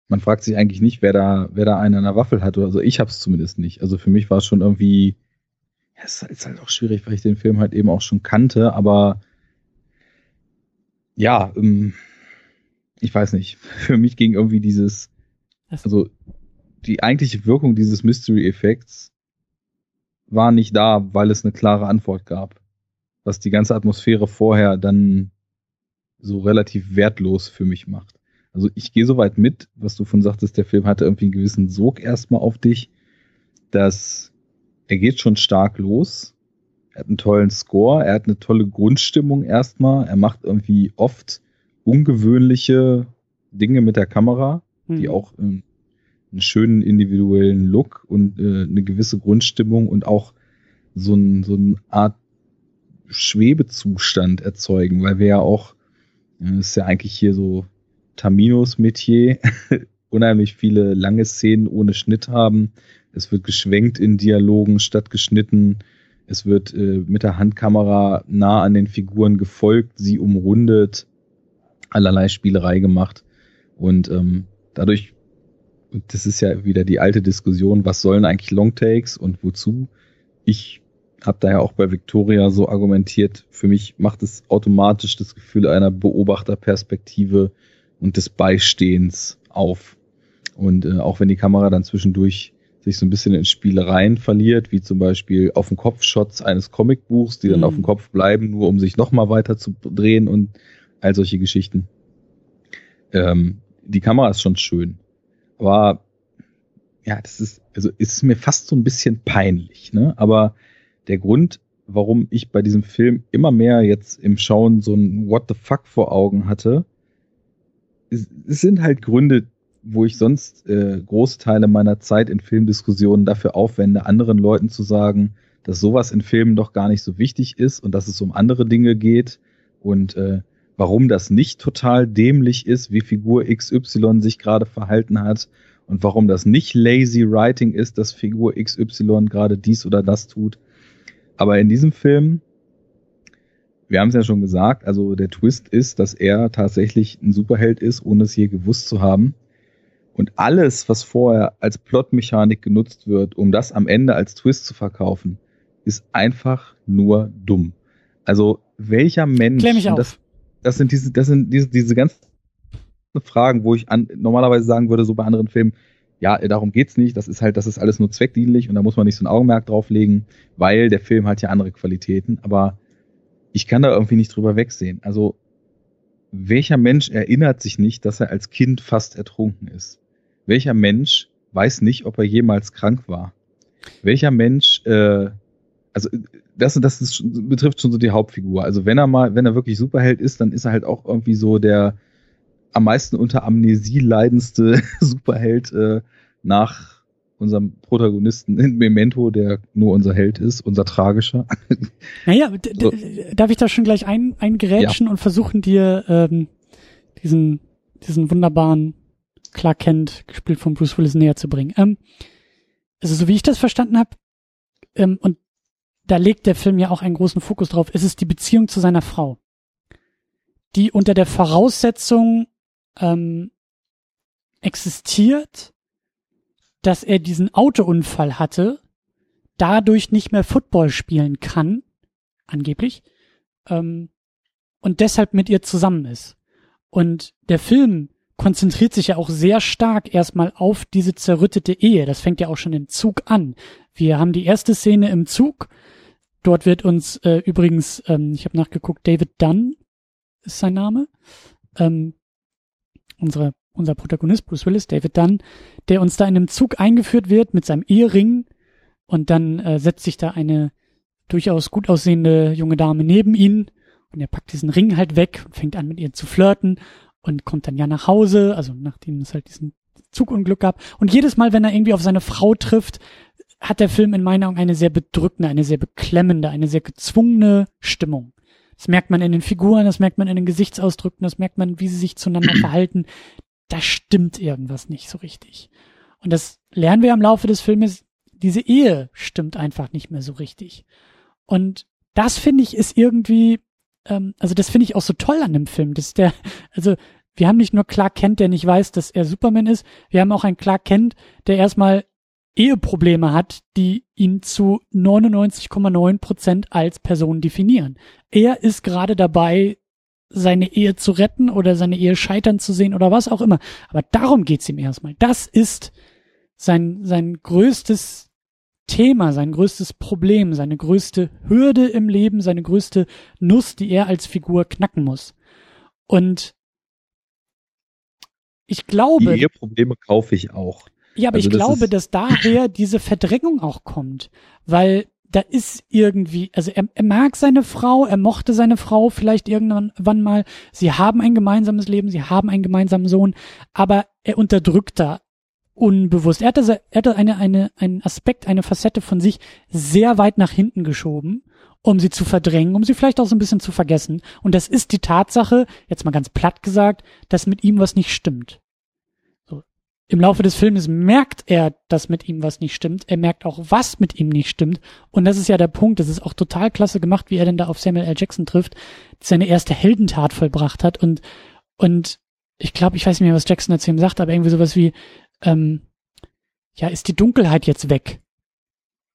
man fragt sich eigentlich nicht, wer da, wer da einen an der Waffel hat. Also ich habe es zumindest nicht. Also für mich war es schon irgendwie, ja, es ist halt auch schwierig, weil ich den Film halt eben auch schon kannte. Aber ja, ähm, ich weiß nicht. Für mich ging irgendwie dieses, also die eigentliche Wirkung dieses Mystery-Effekts war nicht da, weil es eine klare Antwort gab. Was die ganze Atmosphäre vorher dann so relativ wertlos für mich macht. Also ich gehe so weit mit, was du von sagtest, der Film hatte irgendwie einen gewissen Sog erstmal auf dich, dass er geht schon stark los. Er hat einen tollen Score, er hat eine tolle Grundstimmung erstmal, er macht irgendwie oft ungewöhnliche Dinge mit der Kamera, mhm. die auch einen, einen, schönen individuellen Look und äh, eine gewisse Grundstimmung und auch so, ein, so eine Art Schwebezustand erzeugen, weil wir ja auch, das ist ja eigentlich hier so Taminos Metier, unheimlich viele lange Szenen ohne Schnitt haben. Es wird geschwenkt in Dialogen statt geschnitten. Es wird äh, mit der Handkamera nah an den Figuren gefolgt, sie umrundet allerlei Spielerei gemacht. Und ähm, dadurch, das ist ja wieder die alte Diskussion, was sollen eigentlich Longtakes und wozu? Ich habe daher auch bei Victoria so argumentiert, für mich macht es automatisch das Gefühl einer Beobachterperspektive und des Beistehens auf. Und äh, auch wenn die Kamera dann zwischendurch sich so ein bisschen in Spielereien verliert, wie zum Beispiel auf dem Kopf-Shots eines Comicbuchs, die dann mhm. auf dem Kopf bleiben, nur um sich nochmal weiter zu drehen und all solche Geschichten. Ähm, die Kamera ist schon schön. Aber ja, das ist, also ist mir fast so ein bisschen peinlich, ne? Aber der Grund, warum ich bei diesem Film immer mehr jetzt im Schauen so ein What the fuck vor Augen hatte, es, es sind halt Gründe, wo ich sonst äh, große meiner Zeit in Filmdiskussionen dafür aufwende, anderen Leuten zu sagen, dass sowas in Filmen doch gar nicht so wichtig ist und dass es um andere Dinge geht und äh, warum das nicht total dämlich ist, wie Figur XY sich gerade verhalten hat und warum das nicht lazy writing ist, dass Figur XY gerade dies oder das tut. Aber in diesem Film, wir haben es ja schon gesagt, also der Twist ist, dass er tatsächlich ein Superheld ist, ohne es je gewusst zu haben. Und alles, was vorher als Plotmechanik genutzt wird, um das am Ende als Twist zu verkaufen, ist einfach nur dumm. Also welcher Mensch, das, das sind diese, das sind diese, diese ganzen Fragen, wo ich an, normalerweise sagen würde, so bei anderen Filmen, ja, darum geht's nicht, das ist halt, das ist alles nur zweckdienlich und da muss man nicht so ein Augenmerk drauflegen, weil der Film hat ja andere Qualitäten, aber ich kann da irgendwie nicht drüber wegsehen. Also, welcher Mensch erinnert sich nicht, dass er als Kind fast ertrunken ist? Welcher Mensch weiß nicht, ob er jemals krank war? Welcher Mensch, äh, also das, das ist, betrifft schon so die Hauptfigur. Also wenn er mal, wenn er wirklich Superheld ist, dann ist er halt auch irgendwie so der am meisten unter Amnesie leidendste Superheld äh, nach unserem Protagonisten in Memento, der nur unser Held ist, unser tragischer. Naja, so. darf ich da schon gleich ein, eingerätschen ja. und versuchen dir ähm, diesen, diesen wunderbaren Clark Kent, gespielt von Bruce Willis, näher zu bringen. Ähm, also so wie ich das verstanden habe, ähm, und da legt der Film ja auch einen großen Fokus drauf, ist es die Beziehung zu seiner Frau, die unter der Voraussetzung ähm, existiert, dass er diesen Autounfall hatte, dadurch nicht mehr Football spielen kann, angeblich, ähm, und deshalb mit ihr zusammen ist. Und der Film konzentriert sich ja auch sehr stark erstmal auf diese zerrüttete Ehe. Das fängt ja auch schon im Zug an. Wir haben die erste Szene im Zug, Dort wird uns äh, übrigens, ähm, ich habe nachgeguckt, David Dunn ist sein Name. Ähm, unsere, unser Protagonist, Bruce Willis, David Dunn, der uns da in einem Zug eingeführt wird mit seinem Ehering und dann äh, setzt sich da eine durchaus gut aussehende junge Dame neben ihn und er packt diesen Ring halt weg und fängt an mit ihr zu flirten und kommt dann ja nach Hause, also nachdem es halt diesen Zugunglück gab. Und jedes Mal, wenn er irgendwie auf seine Frau trifft, hat der Film in meiner Augen eine sehr bedrückende, eine sehr beklemmende, eine sehr gezwungene Stimmung. Das merkt man in den Figuren, das merkt man in den Gesichtsausdrücken, das merkt man, wie sie sich zueinander verhalten. Da stimmt irgendwas nicht so richtig. Und das lernen wir im Laufe des Filmes. Diese Ehe stimmt einfach nicht mehr so richtig. Und das finde ich ist irgendwie, ähm, also das finde ich auch so toll an dem Film, dass der, also wir haben nicht nur Clark Kent, der nicht weiß, dass er Superman ist, wir haben auch einen Clark Kent, der erstmal Eheprobleme hat, die ihn zu 99,9 Prozent als Person definieren. Er ist gerade dabei, seine Ehe zu retten oder seine Ehe scheitern zu sehen oder was auch immer. Aber darum geht's ihm erstmal. Das ist sein, sein größtes Thema, sein größtes Problem, seine größte Hürde im Leben, seine größte Nuss, die er als Figur knacken muss. Und ich glaube. Die Eheprobleme kaufe ich auch. Ja, aber also ich glaube, dass daher diese Verdrängung auch kommt, weil da ist irgendwie, also er, er mag seine Frau, er mochte seine Frau vielleicht irgendwann mal, sie haben ein gemeinsames Leben, sie haben einen gemeinsamen Sohn, aber er unterdrückt da unbewusst. Er hat, das, er hat eine, eine, einen Aspekt, eine Facette von sich sehr weit nach hinten geschoben, um sie zu verdrängen, um sie vielleicht auch so ein bisschen zu vergessen. Und das ist die Tatsache, jetzt mal ganz platt gesagt, dass mit ihm was nicht stimmt im Laufe des Filmes merkt er, dass mit ihm was nicht stimmt. Er merkt auch, was mit ihm nicht stimmt. Und das ist ja der Punkt. Das ist auch total klasse gemacht, wie er denn da auf Samuel L. Jackson trifft, seine erste Heldentat vollbracht hat. Und, und ich glaube, ich weiß nicht mehr, was Jackson dazu ihm sagt, aber irgendwie sowas wie, ähm, ja, ist die Dunkelheit jetzt weg?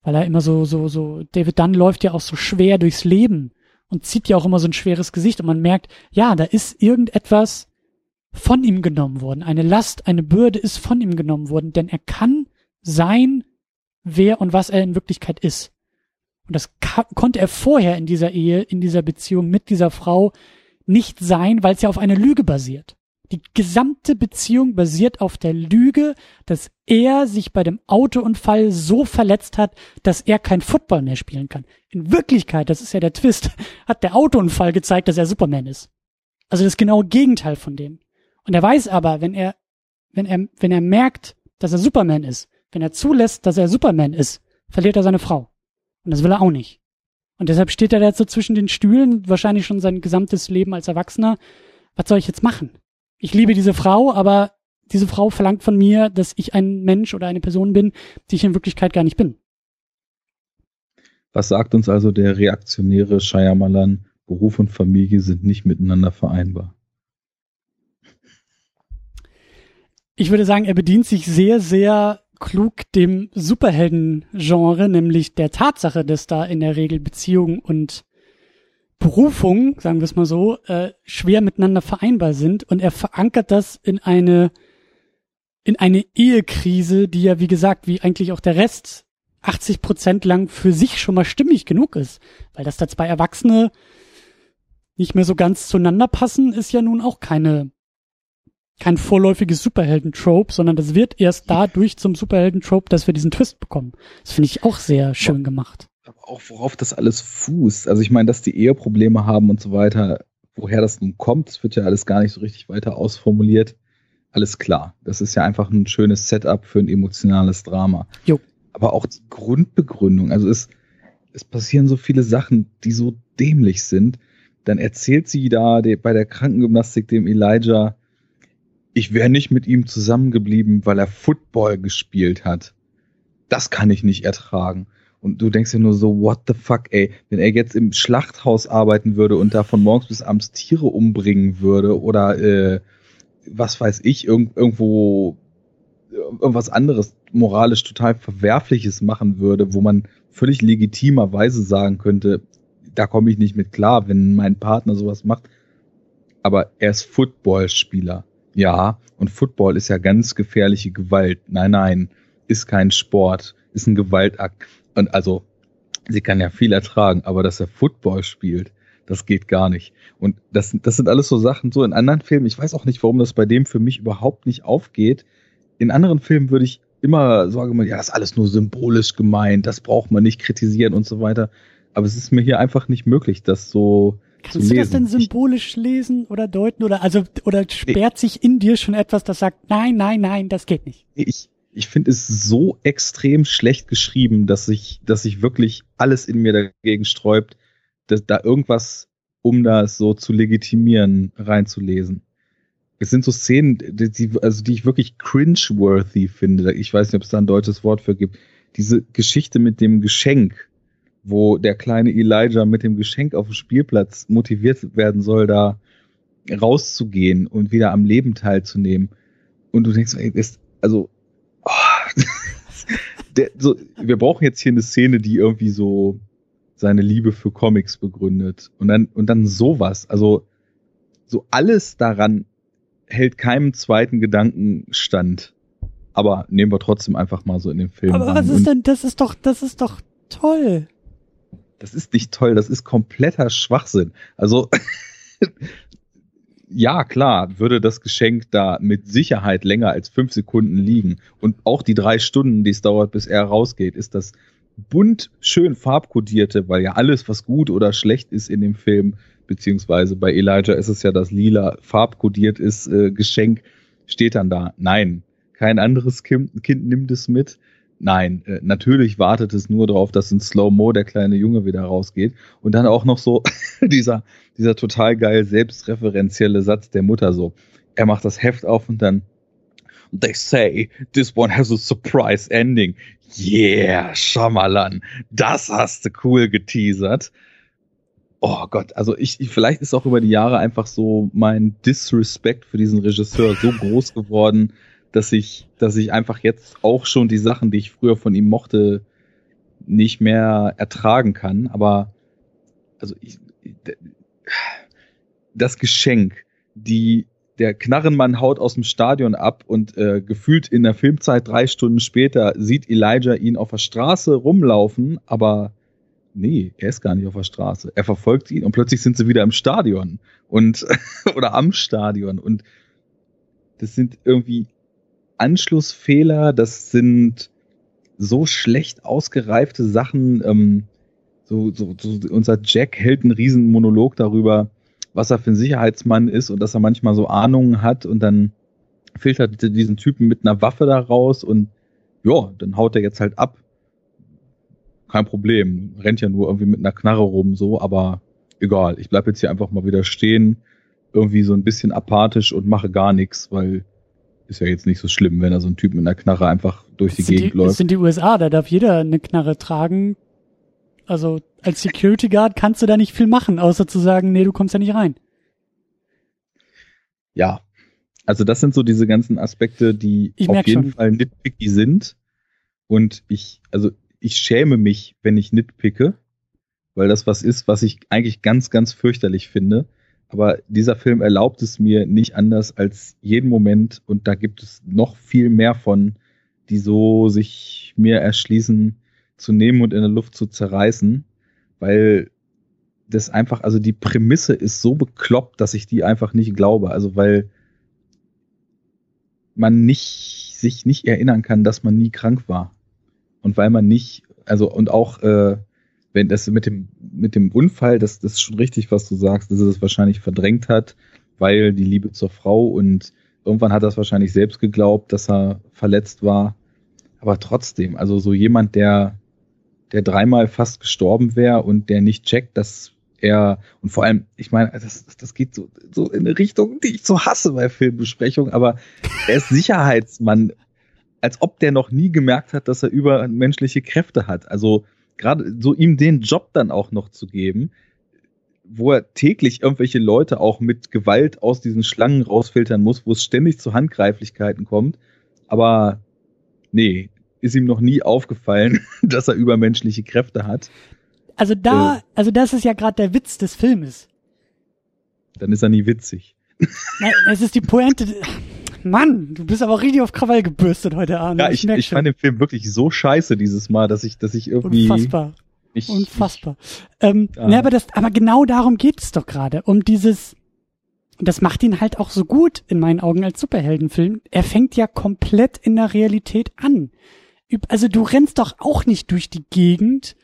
Weil er immer so, so, so, David Dunn läuft ja auch so schwer durchs Leben und zieht ja auch immer so ein schweres Gesicht und man merkt, ja, da ist irgendetwas, von ihm genommen worden. Eine Last, eine Bürde ist von ihm genommen worden, denn er kann sein, wer und was er in Wirklichkeit ist. Und das konnte er vorher in dieser Ehe, in dieser Beziehung mit dieser Frau nicht sein, weil es ja auf einer Lüge basiert. Die gesamte Beziehung basiert auf der Lüge, dass er sich bei dem Autounfall so verletzt hat, dass er kein Football mehr spielen kann. In Wirklichkeit, das ist ja der Twist, hat der Autounfall gezeigt, dass er Superman ist. Also das genaue Gegenteil von dem. Und er weiß aber, wenn er, wenn er, wenn er merkt, dass er Superman ist, wenn er zulässt, dass er Superman ist, verliert er seine Frau. Und das will er auch nicht. Und deshalb steht er da jetzt so zwischen den Stühlen, wahrscheinlich schon sein gesamtes Leben als Erwachsener. Was soll ich jetzt machen? Ich liebe diese Frau, aber diese Frau verlangt von mir, dass ich ein Mensch oder eine Person bin, die ich in Wirklichkeit gar nicht bin. Was sagt uns also der reaktionäre Shyamalan? Beruf und Familie sind nicht miteinander vereinbar. Ich würde sagen, er bedient sich sehr, sehr klug dem Superhelden-Genre, nämlich der Tatsache, dass da in der Regel Beziehung und Berufung, sagen wir es mal so, äh, schwer miteinander vereinbar sind. Und er verankert das in eine in eine Ehekrise, die ja wie gesagt, wie eigentlich auch der Rest 80 Prozent lang für sich schon mal stimmig genug ist, weil dass da zwei Erwachsene nicht mehr so ganz zueinander passen, ist ja nun auch keine kein vorläufiges Superhelden-Trope, sondern das wird erst dadurch zum Superhelden-Trope, dass wir diesen Twist bekommen. Das finde ich auch sehr schön gemacht. Aber auch worauf das alles fußt. Also ich meine, dass die Eheprobleme haben und so weiter, woher das nun kommt, das wird ja alles gar nicht so richtig weiter ausformuliert. Alles klar. Das ist ja einfach ein schönes Setup für ein emotionales Drama. Jo. Aber auch die Grundbegründung, also es, es passieren so viele Sachen, die so dämlich sind. Dann erzählt sie da bei der Krankengymnastik dem Elijah, ich wäre nicht mit ihm zusammengeblieben, weil er Football gespielt hat. Das kann ich nicht ertragen. Und du denkst dir nur so, what the fuck, ey, wenn er jetzt im Schlachthaus arbeiten würde und da von morgens bis abends Tiere umbringen würde oder äh, was weiß ich, irg irgendwo irgendwas anderes moralisch total Verwerfliches machen würde, wo man völlig legitimerweise sagen könnte, da komme ich nicht mit klar, wenn mein Partner sowas macht. Aber er ist Footballspieler. Ja, und Football ist ja ganz gefährliche Gewalt. Nein, nein, ist kein Sport, ist ein Gewaltakt. Und also, sie kann ja viel ertragen, aber dass er Football spielt, das geht gar nicht. Und das, das sind alles so Sachen, so in anderen Filmen, ich weiß auch nicht, warum das bei dem für mich überhaupt nicht aufgeht. In anderen Filmen würde ich immer sagen, ja, das ist alles nur symbolisch gemeint, das braucht man nicht kritisieren und so weiter. Aber es ist mir hier einfach nicht möglich, das so Kannst du das denn symbolisch lesen oder deuten oder also oder sperrt nee. sich in dir schon etwas, das sagt, nein, nein, nein, das geht nicht? Ich, ich finde es so extrem schlecht geschrieben, dass sich, dass sich wirklich alles in mir dagegen sträubt, dass da irgendwas, um das so zu legitimieren, reinzulesen. Es sind so Szenen, die, also die ich wirklich cringe-worthy finde. Ich weiß nicht, ob es da ein deutsches Wort für gibt. Diese Geschichte mit dem Geschenk, wo der kleine Elijah mit dem Geschenk auf dem Spielplatz motiviert werden soll, da rauszugehen und wieder am Leben teilzunehmen. Und du denkst, ey, ist, also Oh. Der, so, wir brauchen jetzt hier eine Szene, die irgendwie so seine Liebe für Comics begründet. Und dann, und dann sowas. Also, so alles daran hält keinem zweiten Gedanken stand. Aber nehmen wir trotzdem einfach mal so in den Film. Aber was ist denn, das ist doch, das ist doch toll. Das ist nicht toll, das ist kompletter Schwachsinn. Also, ja, klar, würde das Geschenk da mit Sicherheit länger als fünf Sekunden liegen. Und auch die drei Stunden, die es dauert, bis er rausgeht, ist das bunt, schön farbkodierte, weil ja alles, was gut oder schlecht ist in dem Film, beziehungsweise bei Elijah ist es ja das lila farbkodiert ist, äh, Geschenk, steht dann da. Nein, kein anderes kind, kind nimmt es mit. Nein, äh, natürlich wartet es nur darauf, dass in Slow-Mo der kleine Junge wieder rausgeht. Und dann auch noch so dieser, dieser total geil selbstreferenzielle Satz der Mutter so. Er macht das Heft auf und dann They say this one has a surprise ending. Yeah, Schamalan, das hast du cool geteasert. Oh Gott, also ich, ich, vielleicht ist auch über die Jahre einfach so mein Disrespect für diesen Regisseur so groß geworden, dass ich, dass ich einfach jetzt auch schon die Sachen, die ich früher von ihm mochte, nicht mehr ertragen kann. Aber also ich, das Geschenk, die der Knarrenmann haut aus dem Stadion ab und äh, gefühlt in der Filmzeit drei Stunden später sieht Elijah ihn auf der Straße rumlaufen, aber nee, er ist gar nicht auf der Straße. Er verfolgt ihn und plötzlich sind sie wieder im Stadion und oder am Stadion und das sind irgendwie Anschlussfehler, das sind so schlecht ausgereifte Sachen. Ähm, so, so, so, unser Jack hält einen riesen Monolog darüber, was er für ein Sicherheitsmann ist und dass er manchmal so Ahnungen hat und dann filtert er diesen Typen mit einer Waffe da raus und ja, dann haut er jetzt halt ab. Kein Problem. Rennt ja nur irgendwie mit einer Knarre rum, so, aber egal. Ich bleib jetzt hier einfach mal wieder stehen, irgendwie so ein bisschen apathisch und mache gar nichts, weil ist ja jetzt nicht so schlimm, wenn da so ein Typ mit einer Knarre einfach durch die Gegend die, läuft. Das sind die USA, da darf jeder eine Knarre tragen. Also als Security Guard kannst du da nicht viel machen, außer zu sagen, nee, du kommst ja nicht rein. Ja, also das sind so diese ganzen Aspekte, die ich auf jeden schon. Fall nitpicky sind. Und ich, also ich schäme mich, wenn ich nitpicke, weil das was ist, was ich eigentlich ganz, ganz fürchterlich finde. Aber dieser Film erlaubt es mir nicht anders als jeden Moment und da gibt es noch viel mehr von, die so sich mir erschließen, zu nehmen und in der Luft zu zerreißen, weil das einfach, also die Prämisse ist so bekloppt, dass ich die einfach nicht glaube. Also weil man nicht, sich nicht erinnern kann, dass man nie krank war. Und weil man nicht, also und auch äh, wenn das mit dem, mit dem Unfall, das, das ist schon richtig, was du sagst, dass er das wahrscheinlich verdrängt hat, weil die Liebe zur Frau und irgendwann hat er es wahrscheinlich selbst geglaubt, dass er verletzt war. Aber trotzdem, also so jemand, der, der dreimal fast gestorben wäre und der nicht checkt, dass er, und vor allem, ich meine, das, das geht so, so in eine Richtung, die ich so hasse bei Filmbesprechungen, aber er ist Sicherheitsmann, als ob der noch nie gemerkt hat, dass er übermenschliche Kräfte hat. Also, gerade so ihm den Job dann auch noch zu geben, wo er täglich irgendwelche Leute auch mit Gewalt aus diesen Schlangen rausfiltern muss, wo es ständig zu Handgreiflichkeiten kommt. Aber nee, ist ihm noch nie aufgefallen, dass er übermenschliche Kräfte hat. Also da, äh, also das ist ja gerade der Witz des Filmes. Dann ist er nie witzig. Nein, es ist die Pointe. Mann, du bist aber richtig auf Krawall gebürstet heute Abend. Ja, ich, ich, ich fand den Film wirklich so scheiße dieses Mal, dass ich, dass ich irgendwie. Unfassbar. Ich, Unfassbar. Ähm, ja. ne, aber, das, aber genau darum geht es doch gerade. Um dieses, das macht ihn halt auch so gut in meinen Augen als Superheldenfilm. Er fängt ja komplett in der Realität an. Also du rennst doch auch nicht durch die Gegend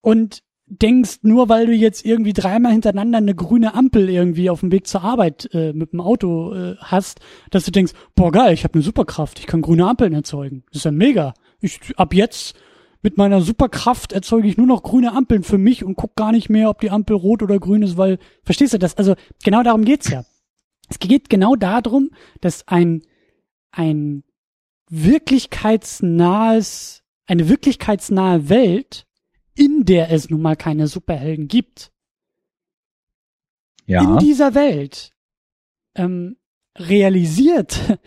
und denkst, nur weil du jetzt irgendwie dreimal hintereinander eine grüne Ampel irgendwie auf dem Weg zur Arbeit äh, mit dem Auto äh, hast, dass du denkst, boah geil, ich habe eine Superkraft, ich kann grüne Ampeln erzeugen. Das ist ja mega. Ich ab jetzt mit meiner Superkraft erzeuge ich nur noch grüne Ampeln für mich und guck gar nicht mehr, ob die Ampel rot oder grün ist, weil verstehst du das? Also genau darum geht's ja. Es geht genau darum, dass ein ein wirklichkeitsnahes eine wirklichkeitsnahe Welt in der es nun mal keine Superhelden gibt, ja. in dieser Welt ähm, realisiert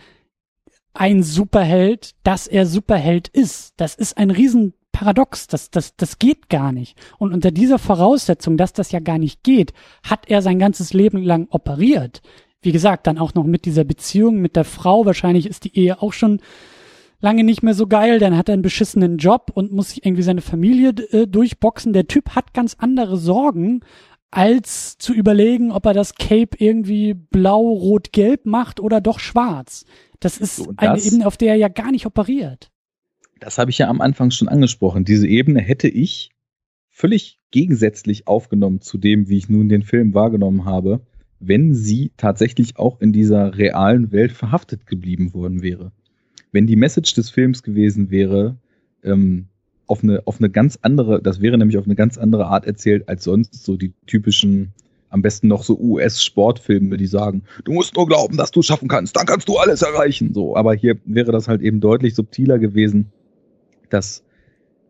ein Superheld, dass er Superheld ist. Das ist ein Riesenparadox. Das, das, das geht gar nicht. Und unter dieser Voraussetzung, dass das ja gar nicht geht, hat er sein ganzes Leben lang operiert. Wie gesagt, dann auch noch mit dieser Beziehung mit der Frau. Wahrscheinlich ist die Ehe auch schon lange nicht mehr so geil, dann hat er einen beschissenen Job und muss sich irgendwie seine Familie äh, durchboxen. Der Typ hat ganz andere Sorgen, als zu überlegen, ob er das Cape irgendwie blau, rot, gelb macht oder doch schwarz. Das ist so, eine das, Ebene, auf der er ja gar nicht operiert. Das habe ich ja am Anfang schon angesprochen. Diese Ebene hätte ich völlig gegensätzlich aufgenommen zu dem, wie ich nun den Film wahrgenommen habe, wenn sie tatsächlich auch in dieser realen Welt verhaftet geblieben worden wäre wenn die Message des Films gewesen wäre, ähm, auf eine, auf eine ganz andere, das wäre nämlich auf eine ganz andere Art erzählt als sonst so die typischen, am besten noch so US-Sportfilme, die sagen, du musst nur glauben, dass du es schaffen kannst, dann kannst du alles erreichen. So, aber hier wäre das halt eben deutlich subtiler gewesen, dass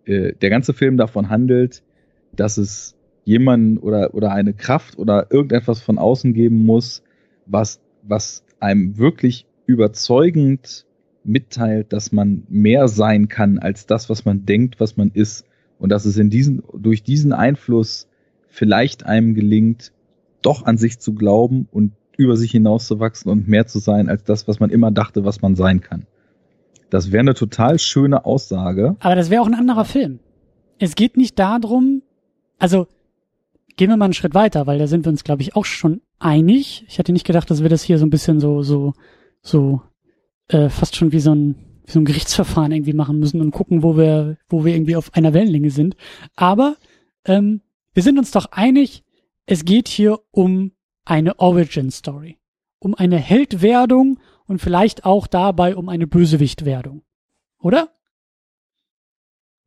äh, der ganze Film davon handelt, dass es jemanden oder, oder eine Kraft oder irgendetwas von außen geben muss, was, was einem wirklich überzeugend mitteilt, dass man mehr sein kann als das, was man denkt, was man ist. Und dass es in diesen, durch diesen Einfluss vielleicht einem gelingt, doch an sich zu glauben und über sich hinauszuwachsen und mehr zu sein als das, was man immer dachte, was man sein kann. Das wäre eine total schöne Aussage. Aber das wäre auch ein anderer Film. Es geht nicht darum, also gehen wir mal einen Schritt weiter, weil da sind wir uns, glaube ich, auch schon einig. Ich hätte nicht gedacht, dass wir das hier so ein bisschen so, so, so äh, fast schon wie so ein wie so ein Gerichtsverfahren irgendwie machen müssen und gucken, wo wir, wo wir irgendwie auf einer Wellenlänge sind. Aber ähm, wir sind uns doch einig, es geht hier um eine Origin Story, um eine Heldwerdung und vielleicht auch dabei um eine Bösewichtwerdung, oder?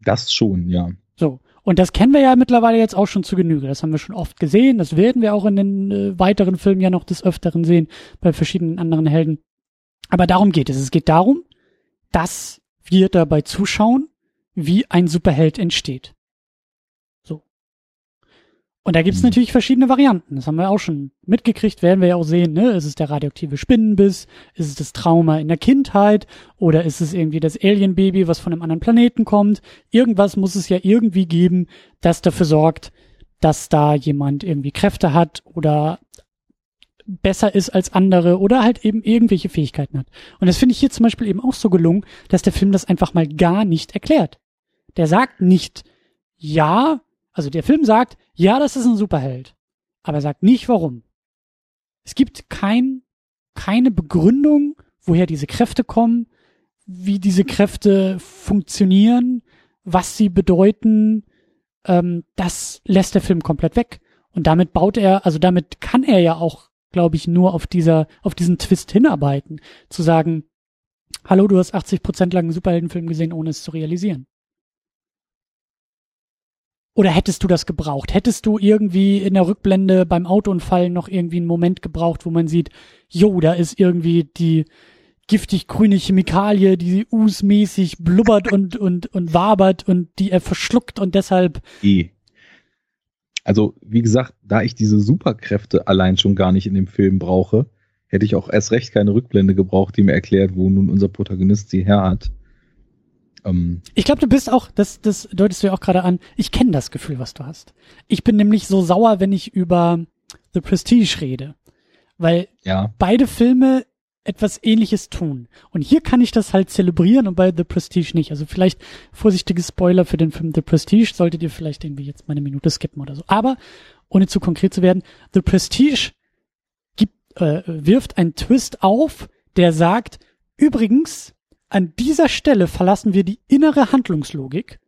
Das schon, ja. So. Und das kennen wir ja mittlerweile jetzt auch schon zu Genüge. Das haben wir schon oft gesehen. Das werden wir auch in den äh, weiteren Filmen ja noch des Öfteren sehen, bei verschiedenen anderen Helden. Aber darum geht es. Es geht darum, dass wir dabei zuschauen, wie ein Superheld entsteht. So. Und da gibt's mhm. natürlich verschiedene Varianten. Das haben wir auch schon mitgekriegt, werden wir ja auch sehen. Ne? Ist es der radioaktive Spinnenbiss? Ist es das Trauma in der Kindheit? Oder ist es irgendwie das Alienbaby, was von einem anderen Planeten kommt? Irgendwas muss es ja irgendwie geben, das dafür sorgt, dass da jemand irgendwie Kräfte hat oder besser ist als andere oder halt eben irgendwelche Fähigkeiten hat. Und das finde ich hier zum Beispiel eben auch so gelungen, dass der Film das einfach mal gar nicht erklärt. Der sagt nicht, ja, also der Film sagt, ja, das ist ein Superheld, aber er sagt nicht warum. Es gibt kein, keine Begründung, woher diese Kräfte kommen, wie diese Kräfte funktionieren, was sie bedeuten. Ähm, das lässt der Film komplett weg. Und damit baut er, also damit kann er ja auch glaube ich, nur auf dieser, auf diesen Twist hinarbeiten. Zu sagen, hallo, du hast 80 Prozent lang einen Superheldenfilm gesehen, ohne es zu realisieren. Oder hättest du das gebraucht? Hättest du irgendwie in der Rückblende beim Autounfall noch irgendwie einen Moment gebraucht, wo man sieht, jo, da ist irgendwie die giftig grüne Chemikalie, die usmäßig blubbert und, und, und wabert und die er verschluckt und deshalb. E also wie gesagt, da ich diese Superkräfte allein schon gar nicht in dem Film brauche, hätte ich auch erst recht keine Rückblende gebraucht, die mir erklärt, wo nun unser Protagonist sie her hat. Ähm, ich glaube, du bist auch, das, das deutest du ja auch gerade an, ich kenne das Gefühl, was du hast. Ich bin nämlich so sauer, wenn ich über The Prestige rede. Weil ja. beide Filme etwas ähnliches tun. Und hier kann ich das halt zelebrieren und bei The Prestige nicht. Also vielleicht vorsichtige Spoiler für den Film The Prestige, solltet ihr vielleicht irgendwie jetzt mal eine Minute skippen oder so. Aber, ohne zu konkret zu werden, The Prestige gibt, äh, wirft einen Twist auf, der sagt, übrigens, an dieser Stelle verlassen wir die innere Handlungslogik.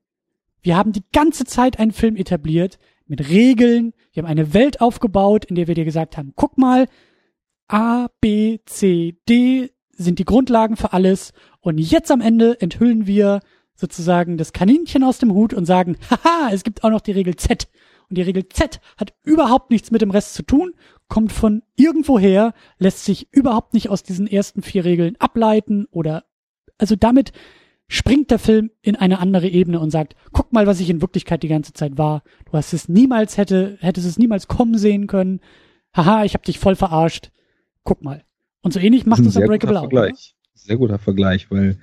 Wir haben die ganze Zeit einen Film etabliert mit Regeln. Wir haben eine Welt aufgebaut, in der wir dir gesagt haben, guck mal, A, B, C, D sind die Grundlagen für alles. Und jetzt am Ende enthüllen wir sozusagen das Kaninchen aus dem Hut und sagen, haha, es gibt auch noch die Regel Z. Und die Regel Z hat überhaupt nichts mit dem Rest zu tun, kommt von irgendwoher, lässt sich überhaupt nicht aus diesen ersten vier Regeln ableiten oder, also damit springt der Film in eine andere Ebene und sagt, guck mal, was ich in Wirklichkeit die ganze Zeit war. Du hast es niemals hätte, hättest es niemals kommen sehen können. Haha, ich hab dich voll verarscht guck mal. Und so ähnlich macht es Unbreakable auch. Vergleich. Sehr guter Vergleich, weil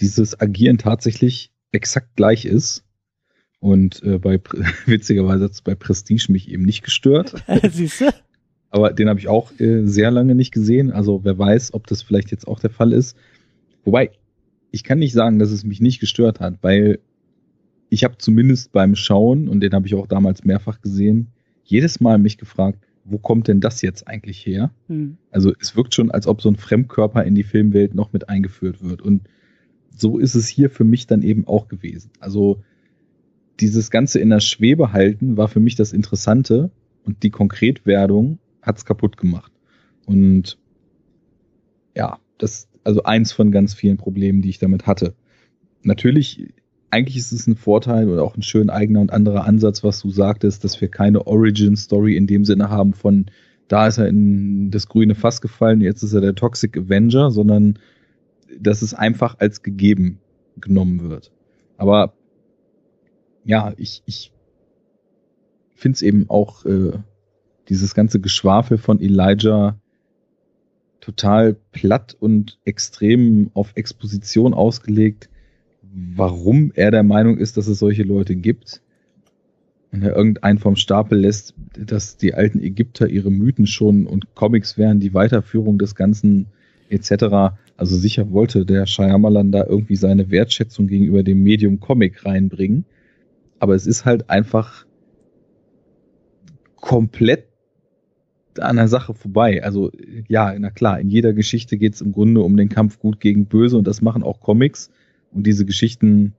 dieses Agieren tatsächlich exakt gleich ist. Und äh, bei witzigerweise hat es bei Prestige mich eben nicht gestört. Siehst du? Aber den habe ich auch äh, sehr lange nicht gesehen. Also wer weiß, ob das vielleicht jetzt auch der Fall ist. Wobei, ich kann nicht sagen, dass es mich nicht gestört hat, weil ich habe zumindest beim Schauen, und den habe ich auch damals mehrfach gesehen, jedes Mal mich gefragt, wo kommt denn das jetzt eigentlich her? Hm. Also es wirkt schon, als ob so ein Fremdkörper in die Filmwelt noch mit eingeführt wird. Und so ist es hier für mich dann eben auch gewesen. Also dieses Ganze in der Schwebe halten war für mich das Interessante und die Konkretwerdung hat's kaputt gemacht. Und ja, das, also eins von ganz vielen Problemen, die ich damit hatte. Natürlich eigentlich ist es ein Vorteil oder auch ein schön eigener und anderer Ansatz, was du sagtest, dass wir keine Origin-Story in dem Sinne haben von, da ist er in das grüne Fass gefallen, jetzt ist er der Toxic Avenger, sondern dass es einfach als gegeben genommen wird. Aber ja, ich, ich finde es eben auch äh, dieses ganze Geschwafel von Elijah total platt und extrem auf Exposition ausgelegt warum er der Meinung ist, dass es solche Leute gibt. Wenn er irgendeinen vom Stapel lässt, dass die alten Ägypter ihre Mythen schon und Comics wären die Weiterführung des Ganzen etc. Also sicher wollte der Shyamalan da irgendwie seine Wertschätzung gegenüber dem Medium Comic reinbringen. Aber es ist halt einfach komplett an der Sache vorbei. Also ja, na klar, in jeder Geschichte geht es im Grunde um den Kampf gut gegen böse und das machen auch Comics. Und diese Geschichten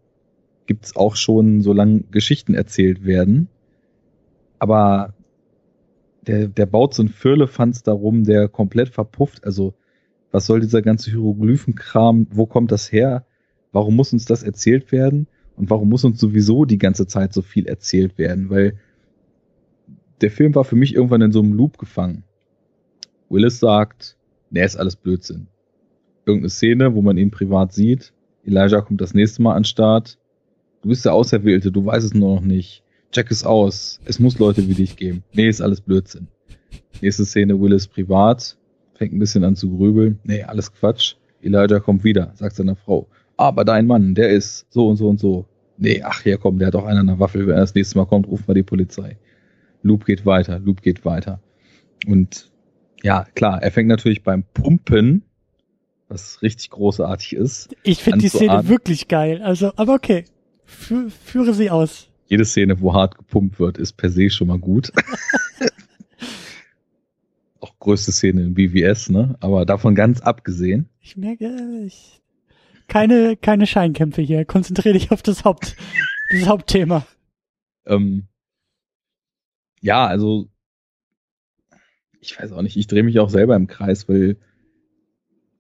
gibt's auch schon, solange Geschichten erzählt werden. Aber der, der baut so ein Firlefanz darum, der komplett verpufft. Also, was soll dieser ganze Hieroglyphenkram? Wo kommt das her? Warum muss uns das erzählt werden? Und warum muss uns sowieso die ganze Zeit so viel erzählt werden? Weil der Film war für mich irgendwann in so einem Loop gefangen. Willis sagt, nee, ist alles Blödsinn. Irgendeine Szene, wo man ihn privat sieht, Elijah kommt das nächste Mal an Start. Du bist der Auserwählte, du weißt es nur noch nicht. Check es aus. Es muss Leute wie dich geben. Nee, ist alles Blödsinn. Nächste Szene, Willis privat. Fängt ein bisschen an zu grübeln. Nee, alles Quatsch. Elijah kommt wieder, sagt seiner Frau. Aber dein Mann, der ist so und so und so. Nee, ach, hier komm, der hat doch einer an der Waffel. Wenn er das nächste Mal kommt, rufen wir die Polizei. Loop geht weiter, Loop geht weiter. Und ja, klar, er fängt natürlich beim Pumpen was richtig großartig ist. Ich finde die Szene wirklich geil. Also, aber okay. Fü führe sie aus. Jede Szene, wo hart gepumpt wird, ist per se schon mal gut. Auch größte Szene in BVS, ne? Aber davon ganz abgesehen. Ich merke, ich, keine, keine Scheinkämpfe hier. Konzentriere dich auf das Haupt, das Hauptthema. Ähm, ja, also, ich weiß auch nicht, ich drehe mich auch selber im Kreis, weil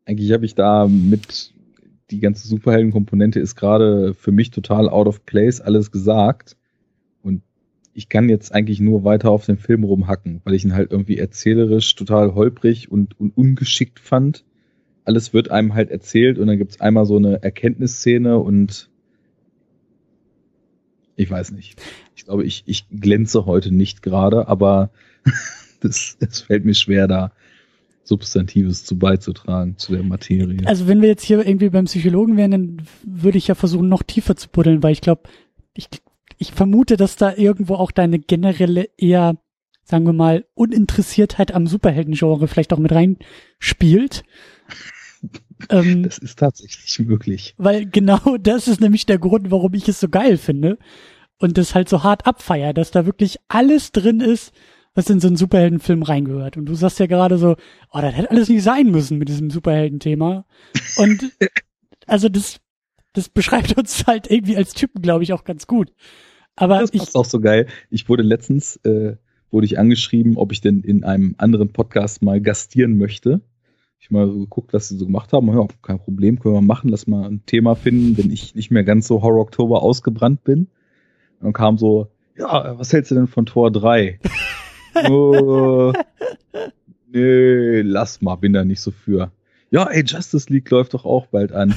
eigentlich habe ich da mit die ganze Superhelden-Komponente ist gerade für mich total out of place alles gesagt. Und ich kann jetzt eigentlich nur weiter auf den Film rumhacken, weil ich ihn halt irgendwie erzählerisch total holprig und, und ungeschickt fand. Alles wird einem halt erzählt und dann gibt's einmal so eine Erkenntnisszene und ich weiß nicht. Ich glaube, ich, ich glänze heute nicht gerade, aber das, das fällt mir schwer, da Substantives zu beizutragen zu der Materie. Also wenn wir jetzt hier irgendwie beim Psychologen wären, dann würde ich ja versuchen, noch tiefer zu buddeln, weil ich glaube, ich, ich vermute, dass da irgendwo auch deine generelle eher, sagen wir mal, Uninteressiertheit am Superhelden-Genre vielleicht auch mit reinspielt. Ähm, das ist tatsächlich möglich. Weil genau das ist nämlich der Grund, warum ich es so geil finde und das halt so hart abfeier, dass da wirklich alles drin ist, was in so einen Superheldenfilm reingehört. Und du sagst ja gerade so, oh, das hätte alles nicht sein müssen mit diesem Superhelden-Thema. Und also das, das beschreibt uns halt irgendwie als Typen, glaube ich, auch ganz gut. Aber das passt auch so geil. Ich wurde letztens, äh, wurde ich angeschrieben, ob ich denn in einem anderen Podcast mal gastieren möchte. Ich mal so geguckt, was sie so gemacht haben. Ja, kein Problem, können wir machen. Lass mal ein Thema finden, wenn ich nicht mehr ganz so Horror Oktober ausgebrannt bin. Dann kam so, ja, was hältst du denn von Tor 3? oh, nee, lass mal, bin da nicht so für. Ja, ey, Justice League läuft doch auch bald an.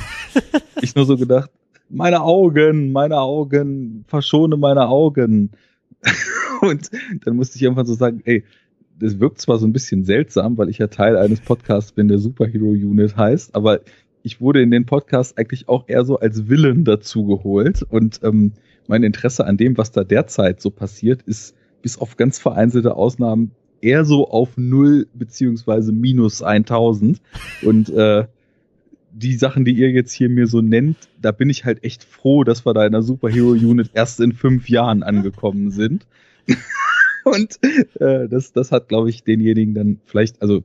ich nur so gedacht, meine Augen, meine Augen, verschone meine Augen. Und dann musste ich irgendwann so sagen, ey, das wirkt zwar so ein bisschen seltsam, weil ich ja Teil eines Podcasts bin, der Superhero Unit heißt, aber ich wurde in den Podcast eigentlich auch eher so als Willen dazu geholt und ähm, mein Interesse an dem, was da derzeit so passiert, ist bis auf ganz vereinzelte Ausnahmen eher so auf null beziehungsweise minus 1000 und äh, die Sachen, die ihr jetzt hier mir so nennt, da bin ich halt echt froh, dass wir da in der Superhero Unit erst in fünf Jahren angekommen sind. Und äh, das, das hat, glaube ich, denjenigen dann vielleicht, also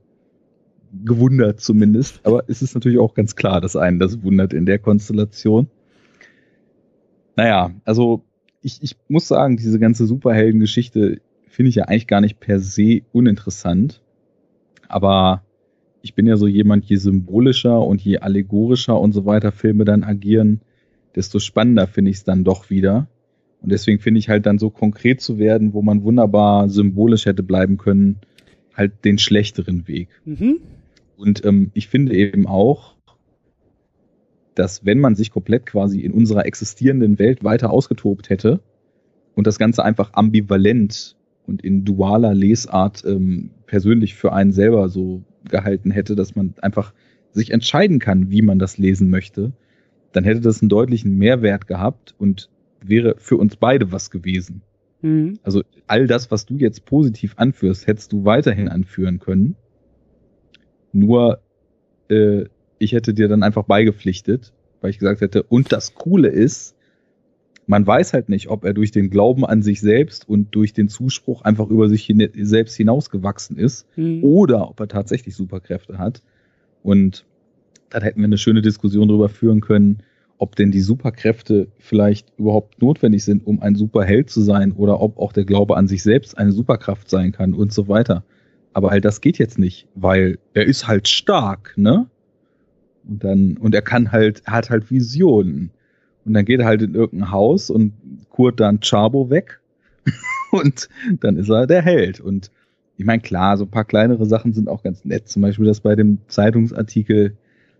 gewundert zumindest. Aber es ist natürlich auch ganz klar, dass einen das wundert in der Konstellation. Naja, also ich, ich muss sagen, diese ganze Superhelden-Geschichte finde ich ja eigentlich gar nicht per se uninteressant. Aber ich bin ja so jemand, je symbolischer und je allegorischer und so weiter Filme dann agieren, desto spannender finde ich es dann doch wieder. Und deswegen finde ich halt dann so konkret zu werden, wo man wunderbar symbolisch hätte bleiben können, halt den schlechteren Weg. Mhm. Und ähm, ich finde eben auch, dass wenn man sich komplett quasi in unserer existierenden Welt weiter ausgetobt hätte und das Ganze einfach ambivalent und in dualer Lesart ähm, persönlich für einen selber so gehalten hätte, dass man einfach sich entscheiden kann, wie man das lesen möchte, dann hätte das einen deutlichen Mehrwert gehabt und wäre für uns beide was gewesen. Mhm. Also all das, was du jetzt positiv anführst, hättest du weiterhin anführen können. Nur äh, ich hätte dir dann einfach beigepflichtet, weil ich gesagt hätte, und das Coole ist, man weiß halt nicht, ob er durch den Glauben an sich selbst und durch den Zuspruch einfach über sich hin selbst hinausgewachsen ist mhm. oder ob er tatsächlich Superkräfte hat. Und dann hätten wir eine schöne Diskussion darüber führen können, ob denn die Superkräfte vielleicht überhaupt notwendig sind, um ein Superheld zu sein oder ob auch der Glaube an sich selbst eine Superkraft sein kann und so weiter. Aber halt das geht jetzt nicht, weil er ist halt stark, ne? Und dann, und er kann halt, er hat halt Visionen. Und dann geht er halt in irgendein Haus und kurt dann Chabo weg. und dann ist er der Held. Und ich meine, klar, so ein paar kleinere Sachen sind auch ganz nett. Zum Beispiel das bei dem Zeitungsartikel,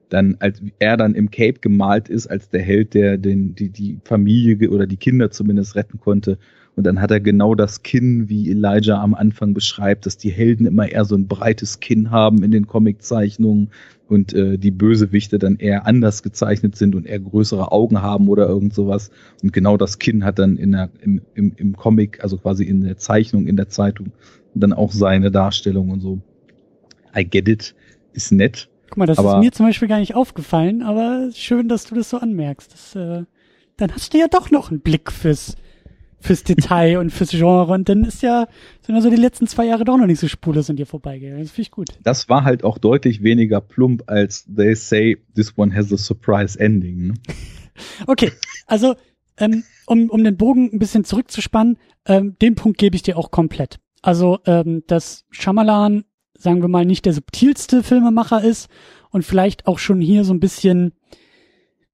dann, als er dann im Cape gemalt ist, als der Held, der den, die, die Familie oder die Kinder zumindest retten konnte. Und dann hat er genau das Kinn, wie Elijah am Anfang beschreibt, dass die Helden immer eher so ein breites Kinn haben in den Comiczeichnungen und äh, die Bösewichte dann eher anders gezeichnet sind und eher größere Augen haben oder irgend sowas. Und genau das Kinn hat dann in der, im, im, im Comic, also quasi in der Zeichnung, in der Zeitung, dann auch seine Darstellung und so. I get it, ist nett. Guck mal, das ist mir zum Beispiel gar nicht aufgefallen, aber schön, dass du das so anmerkst. Das, äh, dann hast du ja doch noch einen Blick fürs fürs Detail und fürs Genre und dann ist ja, sind also die letzten zwei Jahre doch noch nicht so spurlos an dir vorbeigegangen. Das finde ich gut. Das war halt auch deutlich weniger plump als They Say This One Has a Surprise Ending. Ne? okay, also ähm, um, um den Bogen ein bisschen zurückzuspannen, ähm, den Punkt gebe ich dir auch komplett. Also, ähm, dass Shyamalan, sagen wir mal, nicht der subtilste Filmemacher ist und vielleicht auch schon hier so ein bisschen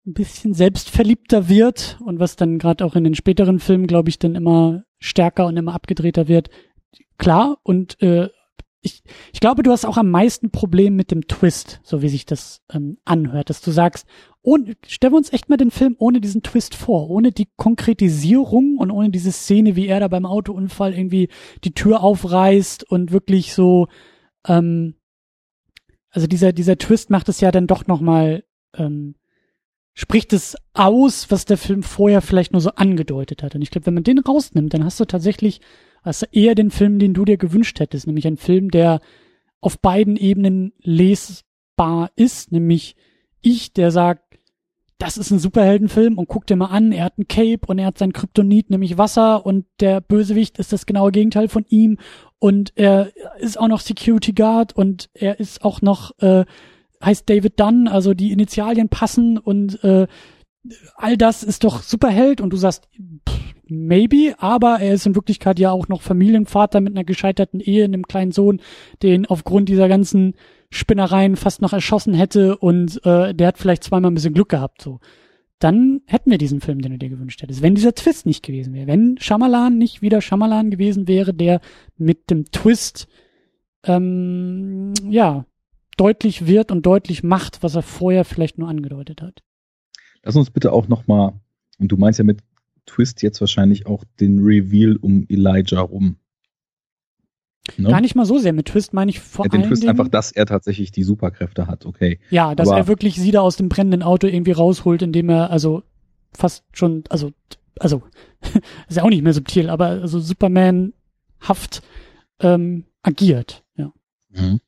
ein bisschen selbstverliebter wird und was dann gerade auch in den späteren Filmen, glaube ich, dann immer stärker und immer abgedrehter wird. Klar, und äh, ich, ich glaube, du hast auch am meisten Problem mit dem Twist, so wie sich das ähm, anhört, dass du sagst, ohne, stellen wir uns echt mal den Film ohne diesen Twist vor, ohne die Konkretisierung und ohne diese Szene, wie er da beim Autounfall irgendwie die Tür aufreißt und wirklich so, ähm, also dieser, dieser Twist macht es ja dann doch nochmal ähm, spricht es aus, was der Film vorher vielleicht nur so angedeutet hat. Und ich glaube, wenn man den rausnimmt, dann hast du tatsächlich hast du eher den Film, den du dir gewünscht hättest, nämlich ein Film, der auf beiden Ebenen lesbar ist, nämlich ich, der sagt, das ist ein Superheldenfilm und guck dir mal an, er hat ein Cape und er hat sein Kryptonit, nämlich Wasser und der Bösewicht ist das genaue Gegenteil von ihm und er ist auch noch Security Guard und er ist auch noch, äh, heißt David Dunn, also die Initialien passen und äh, all das ist doch Superheld und du sagst, pff, maybe, aber er ist in Wirklichkeit ja auch noch Familienvater mit einer gescheiterten Ehe, einem kleinen Sohn, den aufgrund dieser ganzen Spinnereien fast noch erschossen hätte und äh, der hat vielleicht zweimal ein bisschen Glück gehabt, so. Dann hätten wir diesen Film, den du dir gewünscht hättest. Wenn dieser Twist nicht gewesen wäre, wenn Shyamalan nicht wieder Shyamalan gewesen wäre, der mit dem Twist ähm, ja deutlich wird und deutlich macht, was er vorher vielleicht nur angedeutet hat. Lass uns bitte auch noch mal, und du meinst ja mit Twist jetzt wahrscheinlich auch den Reveal um Elijah rum. Ne? Gar nicht mal so sehr. Mit Twist meine ich vor ja. Den Twist einfach, dass er tatsächlich die Superkräfte hat, okay. Ja, dass Aber er wirklich sie da aus dem brennenden Auto irgendwie rausholt, indem er also fast schon, also, also, ist ja auch nicht mehr subtil, aber also Superman-haft ähm, agiert, ja. Mhm.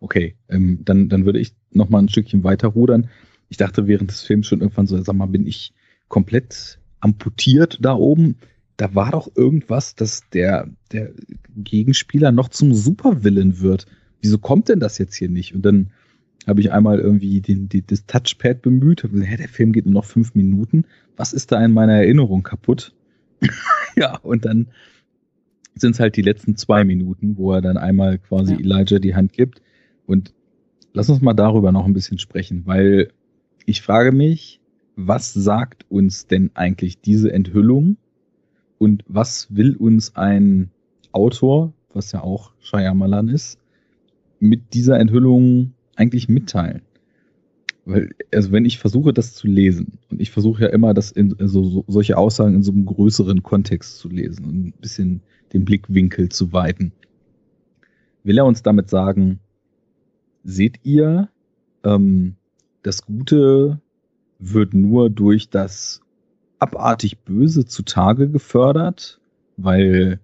Okay, ähm, dann, dann würde ich noch mal ein Stückchen weiter rudern. Ich dachte während des Films schon irgendwann so, sag mal, bin ich komplett amputiert da oben? da war doch irgendwas, dass der, der Gegenspieler noch zum Supervillain wird. Wieso kommt denn das jetzt hier nicht? Und dann habe ich einmal irgendwie den, den, das Touchpad bemüht, habe gesagt, hä, der Film geht nur noch fünf Minuten. Was ist da in meiner Erinnerung kaputt? ja, und dann sind es halt die letzten zwei Minuten, wo er dann einmal quasi ja. Elijah die Hand gibt. Und lass uns mal darüber noch ein bisschen sprechen, weil ich frage mich, was sagt uns denn eigentlich diese Enthüllung und was will uns ein Autor, was ja auch Shyamalan ist, mit dieser Enthüllung eigentlich mitteilen? Weil, also wenn ich versuche, das zu lesen, und ich versuche ja immer, das in also so, solche Aussagen in so einem größeren Kontext zu lesen und ein bisschen den Blickwinkel zu weiten, will er uns damit sagen, seht ihr, ähm, das Gute wird nur durch das abartig böse zutage gefördert, weil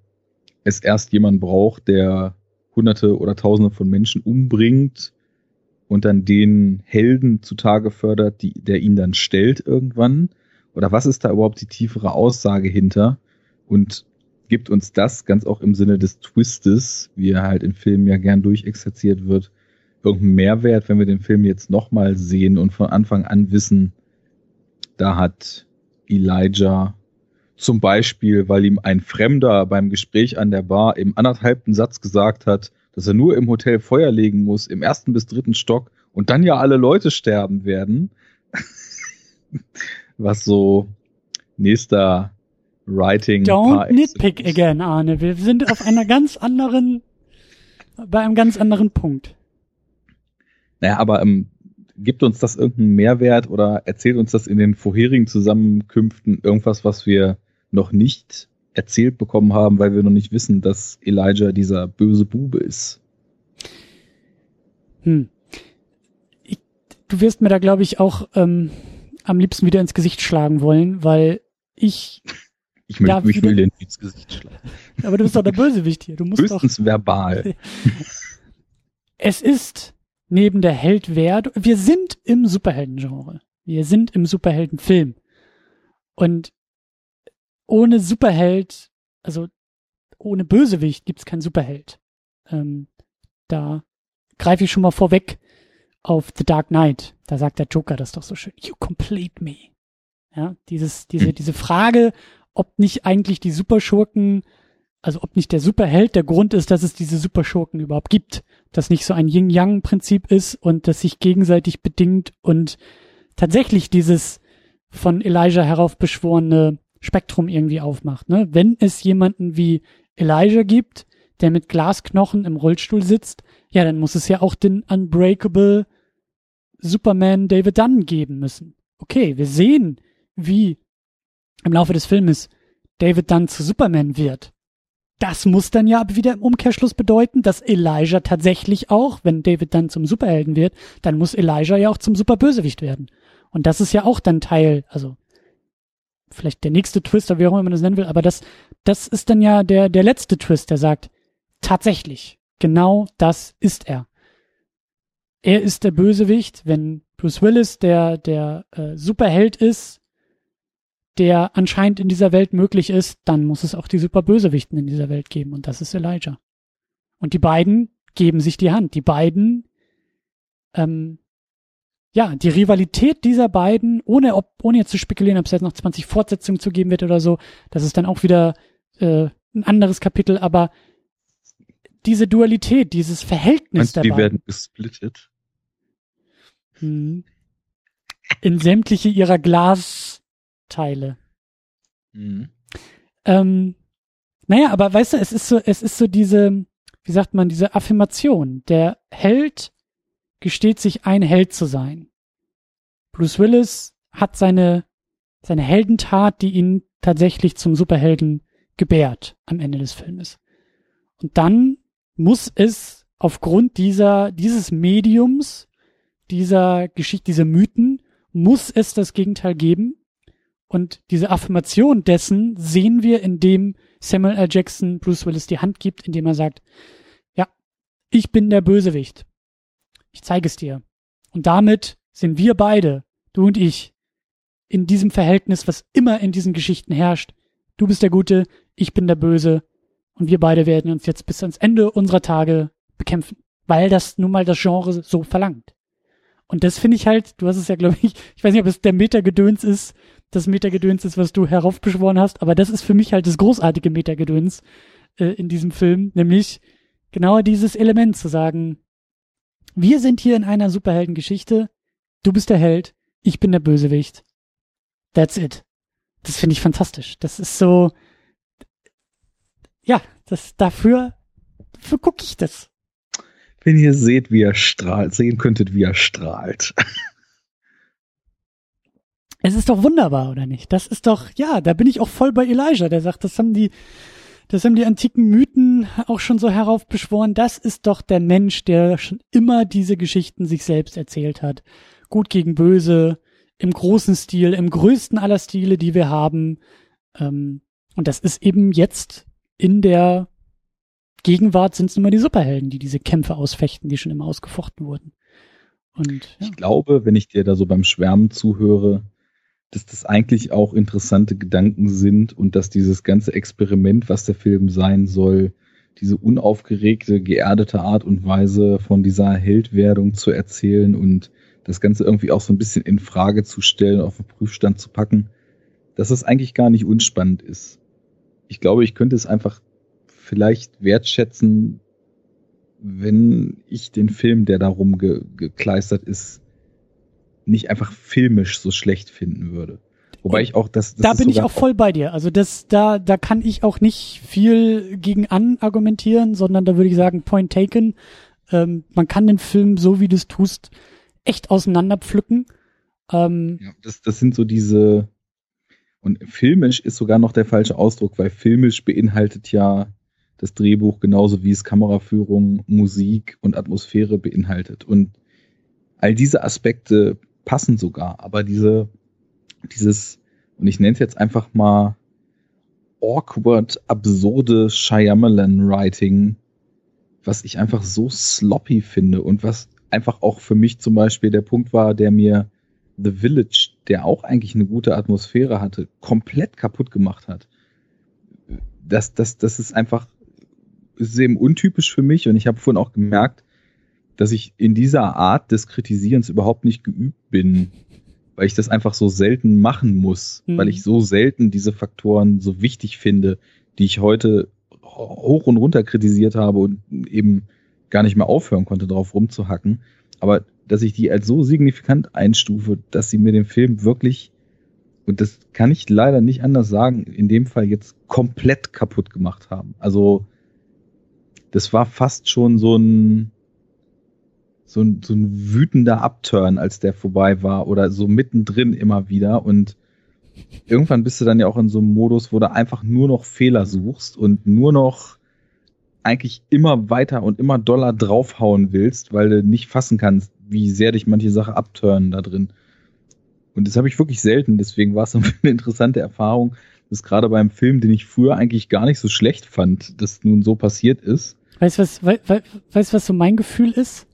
es erst jemand braucht, der Hunderte oder Tausende von Menschen umbringt und dann den Helden zutage fördert, die, der ihn dann stellt irgendwann? Oder was ist da überhaupt die tiefere Aussage hinter? Und gibt uns das ganz auch im Sinne des Twistes, wie er halt in Filmen ja gern durchexerziert wird, irgendeinen Mehrwert, wenn wir den Film jetzt nochmal sehen und von Anfang an wissen, da hat Elijah zum Beispiel, weil ihm ein Fremder beim Gespräch an der Bar im anderthalbten Satz gesagt hat, dass er nur im Hotel Feuer legen muss, im ersten bis dritten Stock und dann ja alle Leute sterben werden. Was so nächster Writing. Don't nitpick again, Arne. Wir sind auf einer ganz anderen, bei einem ganz anderen Punkt. Naja, aber ähm, gibt uns das irgendeinen Mehrwert oder erzählt uns das in den vorherigen Zusammenkünften irgendwas, was wir noch nicht erzählt bekommen haben, weil wir noch nicht wissen, dass Elijah dieser böse Bube ist? Hm. Ich, du wirst mir da, glaube ich, auch ähm, am liebsten wieder ins Gesicht schlagen wollen, weil ich. Ich, möchte, ich will dir ins Gesicht schlagen. Aber du bist doch der Bösewicht hier. Du musst Höchstens doch, verbal. Es ist neben der Held wert. Wir sind im Superheldengenre. Wir sind im Superheldenfilm. Und ohne Superheld, also ohne Bösewicht gibt's keinen Superheld. Ähm, da greife ich schon mal vorweg auf The Dark Knight. Da sagt der Joker das doch so schön. You complete me. Ja, dieses, diese, diese Frage, ob nicht eigentlich die Superschurken also ob nicht der Superheld der Grund ist, dass es diese Superschurken überhaupt gibt, dass nicht so ein Yin-Yang-Prinzip ist und das sich gegenseitig bedingt und tatsächlich dieses von Elijah heraufbeschworene Spektrum irgendwie aufmacht. Ne? Wenn es jemanden wie Elijah gibt, der mit Glasknochen im Rollstuhl sitzt, ja, dann muss es ja auch den Unbreakable Superman David Dunn geben müssen. Okay, wir sehen, wie im Laufe des Filmes David Dunn zu Superman wird. Das muss dann ja wieder im Umkehrschluss bedeuten, dass Elijah tatsächlich auch, wenn David dann zum Superhelden wird, dann muss Elijah ja auch zum Superbösewicht werden. Und das ist ja auch dann Teil, also vielleicht der nächste Twist, oder wie auch immer man das nennen will, aber das, das ist dann ja der, der letzte Twist, der sagt, tatsächlich, genau das ist er. er ist der Bösewicht, wenn Bruce Willis der, der äh, Superheld ist, der anscheinend in dieser Welt möglich ist, dann muss es auch die Superbösewichten in dieser Welt geben und das ist Elijah. Und die beiden geben sich die Hand. Die beiden, ähm, ja, die Rivalität dieser beiden, ohne, ob, ohne jetzt zu spekulieren, ob es jetzt noch 20 Fortsetzungen zu geben wird oder so, das ist dann auch wieder äh, ein anderes Kapitel, aber diese Dualität, dieses Verhältnis Meinst, dabei. Die werden gesplittet. Hm. In sämtliche ihrer Glasteile. Mhm. Ähm, naja, aber weißt du, es ist so, es ist so diese, wie sagt man, diese Affirmation. Der Held gesteht sich ein Held zu sein. Bruce Willis hat seine, seine Heldentat, die ihn tatsächlich zum Superhelden gebärt am Ende des Filmes. Und dann muss es aufgrund dieser, dieses Mediums, dieser Geschichte, dieser Mythen, muss es das Gegenteil geben. Und diese Affirmation dessen sehen wir, indem Samuel L. Jackson Bruce Willis die Hand gibt, indem er sagt, ja, ich bin der Bösewicht. Ich zeige es dir. Und damit sind wir beide, du und ich, in diesem Verhältnis, was immer in diesen Geschichten herrscht. Du bist der Gute, ich bin der Böse. Und wir beide werden uns jetzt bis ans Ende unserer Tage bekämpfen. Weil das nun mal das Genre so verlangt. Und das finde ich halt, du hast es ja, glaube ich, ich weiß nicht, ob es der Metagedöns ist, das Metagedöns ist, was du heraufbeschworen hast, aber das ist für mich halt das großartige Metagedöns äh, in diesem Film, nämlich genau dieses Element zu sagen, wir sind hier in einer Superheldengeschichte, du bist der Held, ich bin der Bösewicht. That's it. Das finde ich fantastisch. Das ist so, ja, das dafür, dafür gucke ich das. Wenn ihr seht, wie er strahlt, sehen könntet, wie er strahlt. Es ist doch wunderbar, oder nicht? Das ist doch, ja, da bin ich auch voll bei Elijah, der sagt, das haben die, das haben die antiken Mythen auch schon so heraufbeschworen. Das ist doch der Mensch, der schon immer diese Geschichten sich selbst erzählt hat. Gut gegen böse, im großen Stil, im größten aller Stile, die wir haben. Ähm, und das ist eben jetzt in der Gegenwart sind es immer die Superhelden, die diese Kämpfe ausfechten, die schon immer ausgefochten wurden. Und, ja. Ich glaube, wenn ich dir da so beim Schwärmen zuhöre, dass das eigentlich auch interessante Gedanken sind und dass dieses ganze Experiment, was der Film sein soll, diese unaufgeregte, geerdete Art und Weise von dieser Heldwerdung zu erzählen und das Ganze irgendwie auch so ein bisschen in Frage zu stellen, auf den Prüfstand zu packen, dass es eigentlich gar nicht unspannend ist. Ich glaube, ich könnte es einfach vielleicht wertschätzen, wenn ich den Film, der darum ge gekleistert ist, nicht einfach filmisch so schlecht finden würde. Wobei ich auch das, das da bin ich auch voll bei dir. Also das, da, da kann ich auch nicht viel gegen an argumentieren, sondern da würde ich sagen, point taken. Ähm, man kann den Film, so wie du es tust, echt auseinanderpflücken. Ähm, ja, das, das sind so diese, und filmisch ist sogar noch der falsche Ausdruck, weil filmisch beinhaltet ja das Drehbuch genauso wie es Kameraführung, Musik und Atmosphäre beinhaltet. Und all diese Aspekte passen sogar, aber diese, dieses, und ich nenne es jetzt einfach mal awkward, absurde Shyamalan-Writing, was ich einfach so sloppy finde und was einfach auch für mich zum Beispiel der Punkt war, der mir The Village, der auch eigentlich eine gute Atmosphäre hatte, komplett kaputt gemacht hat. Das, das, das ist einfach eben untypisch für mich und ich habe vorhin auch gemerkt, dass ich in dieser Art des Kritisierens überhaupt nicht geübt bin, weil ich das einfach so selten machen muss, mhm. weil ich so selten diese Faktoren so wichtig finde, die ich heute hoch und runter kritisiert habe und eben gar nicht mehr aufhören konnte, darauf rumzuhacken. Aber dass ich die als so signifikant einstufe, dass sie mir den Film wirklich, und das kann ich leider nicht anders sagen, in dem Fall jetzt komplett kaputt gemacht haben. Also das war fast schon so ein, so ein, so ein wütender Upturn, als der vorbei war oder so mittendrin immer wieder und irgendwann bist du dann ja auch in so einem Modus, wo du einfach nur noch Fehler suchst und nur noch eigentlich immer weiter und immer doller draufhauen willst, weil du nicht fassen kannst, wie sehr dich manche Sachen abturnen da drin. Und das habe ich wirklich selten, deswegen war es eine interessante Erfahrung, dass gerade beim Film, den ich früher eigentlich gar nicht so schlecht fand, das nun so passiert ist. Weißt du, was, we, we, was so mein Gefühl ist?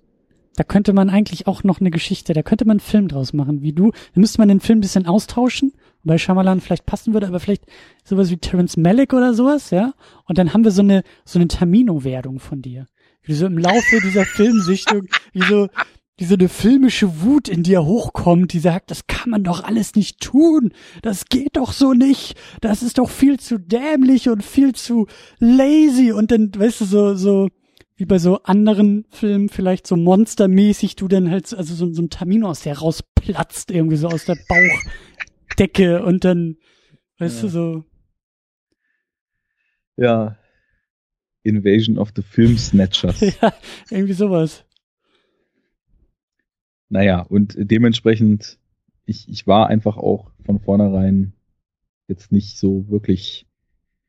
Da könnte man eigentlich auch noch eine Geschichte, da könnte man einen Film draus machen, wie du. Da müsste man den Film ein bisschen austauschen, weil Shyamalan vielleicht passen würde, aber vielleicht sowas wie Terence Malick oder sowas, ja. Und dann haben wir so eine, so eine Termino-Werdung von dir. Wie so im Laufe dieser Filmsichtung, wie so, wie so eine filmische Wut in dir hochkommt, die sagt, das kann man doch alles nicht tun, das geht doch so nicht, das ist doch viel zu dämlich und viel zu lazy und dann, weißt du, so, so, wie bei so anderen Filmen vielleicht so monstermäßig du dann halt, also so, so ein Termin aus der rausplatzt, irgendwie so aus der Bauchdecke und dann, weißt ja. du, so. Ja. Invasion of the Film Snatchers. ja, irgendwie sowas. Naja, und dementsprechend, ich, ich war einfach auch von vornherein jetzt nicht so wirklich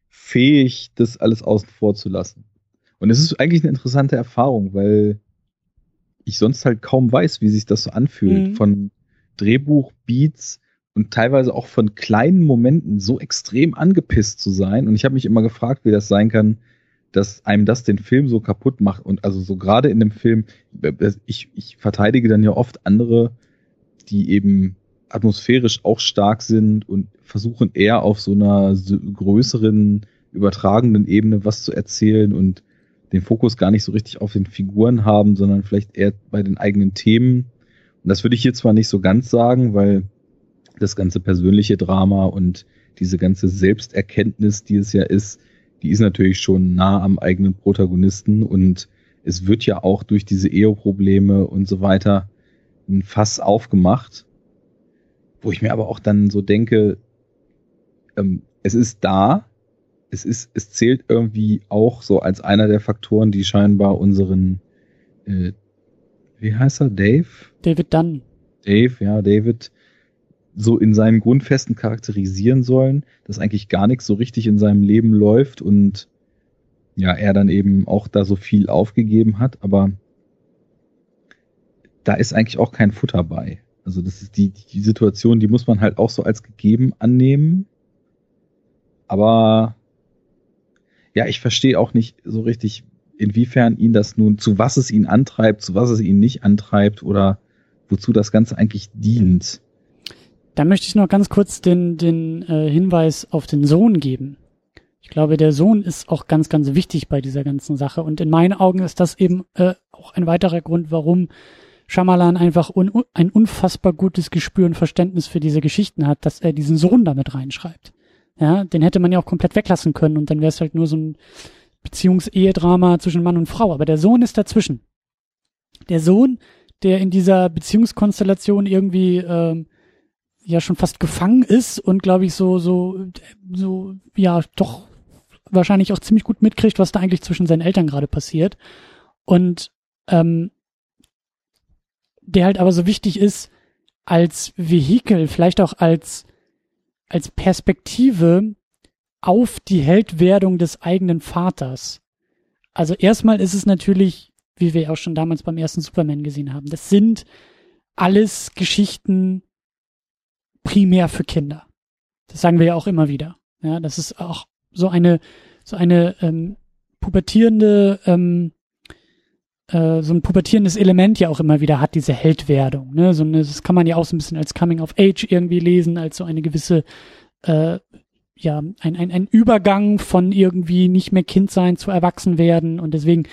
fähig, das alles außen vor zu lassen. Und es ist eigentlich eine interessante Erfahrung, weil ich sonst halt kaum weiß, wie sich das so anfühlt. Mhm. Von Drehbuch, Beats und teilweise auch von kleinen Momenten so extrem angepisst zu sein. Und ich habe mich immer gefragt, wie das sein kann, dass einem das den Film so kaputt macht. Und also so gerade in dem Film, ich, ich verteidige dann ja oft andere, die eben atmosphärisch auch stark sind und versuchen eher auf so einer größeren, übertragenden Ebene was zu erzählen und den Fokus gar nicht so richtig auf den Figuren haben, sondern vielleicht eher bei den eigenen Themen. Und das würde ich hier zwar nicht so ganz sagen, weil das ganze persönliche Drama und diese ganze Selbsterkenntnis, die es ja ist, die ist natürlich schon nah am eigenen Protagonisten und es wird ja auch durch diese Eheprobleme und so weiter ein Fass aufgemacht, wo ich mir aber auch dann so denke, ähm, es ist da, es ist, es zählt irgendwie auch so als einer der Faktoren, die scheinbar unseren, äh, wie heißt er, Dave? David Dunn. Dave, ja, David, so in seinen Grundfesten charakterisieren sollen, dass eigentlich gar nichts so richtig in seinem Leben läuft und ja, er dann eben auch da so viel aufgegeben hat, aber da ist eigentlich auch kein Futter bei. Also das ist die, die Situation, die muss man halt auch so als gegeben annehmen. Aber ja, ich verstehe auch nicht so richtig, inwiefern ihn das nun, zu was es ihn antreibt, zu was es ihn nicht antreibt oder wozu das Ganze eigentlich dient. Da möchte ich noch ganz kurz den, den äh, Hinweis auf den Sohn geben. Ich glaube, der Sohn ist auch ganz, ganz wichtig bei dieser ganzen Sache. Und in meinen Augen ist das eben äh, auch ein weiterer Grund, warum Shyamalan einfach un, ein unfassbar gutes Gespür und Verständnis für diese Geschichten hat, dass er diesen Sohn damit reinschreibt. Ja, den hätte man ja auch komplett weglassen können und dann wäre es halt nur so ein Beziehungsehedrama zwischen Mann und Frau. Aber der Sohn ist dazwischen. Der Sohn, der in dieser Beziehungskonstellation irgendwie ähm, ja schon fast gefangen ist und glaube ich so so so ja doch wahrscheinlich auch ziemlich gut mitkriegt, was da eigentlich zwischen seinen Eltern gerade passiert und ähm, der halt aber so wichtig ist als Vehikel, vielleicht auch als als Perspektive auf die Heldwerdung des eigenen Vaters. Also erstmal ist es natürlich, wie wir auch schon damals beim ersten Superman gesehen haben, das sind alles Geschichten primär für Kinder. Das sagen wir ja auch immer wieder. Ja, das ist auch so eine so eine ähm, pubertierende ähm, äh, so ein pubertierendes Element ja auch immer wieder hat, diese Heldwerdung. Ne? So eine, das kann man ja auch so ein bisschen als Coming of Age irgendwie lesen, als so eine gewisse, äh, ja, ein, ein, ein Übergang von irgendwie nicht mehr Kind sein zu erwachsen werden. Und deswegen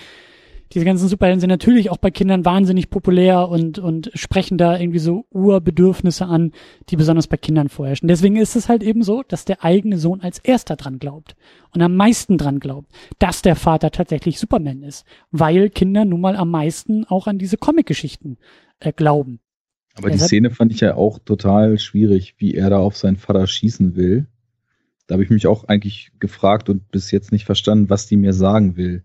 diese ganzen Superhelden sind natürlich auch bei Kindern wahnsinnig populär und, und sprechen da irgendwie so Urbedürfnisse an, die besonders bei Kindern vorherrschen. Deswegen ist es halt eben so, dass der eigene Sohn als erster dran glaubt und am meisten dran glaubt, dass der Vater tatsächlich Superman ist, weil Kinder nun mal am meisten auch an diese Comic-Geschichten äh, glauben. Aber die Szene fand ich ja auch total schwierig, wie er da auf seinen Vater schießen will. Da habe ich mich auch eigentlich gefragt und bis jetzt nicht verstanden, was die mir sagen will.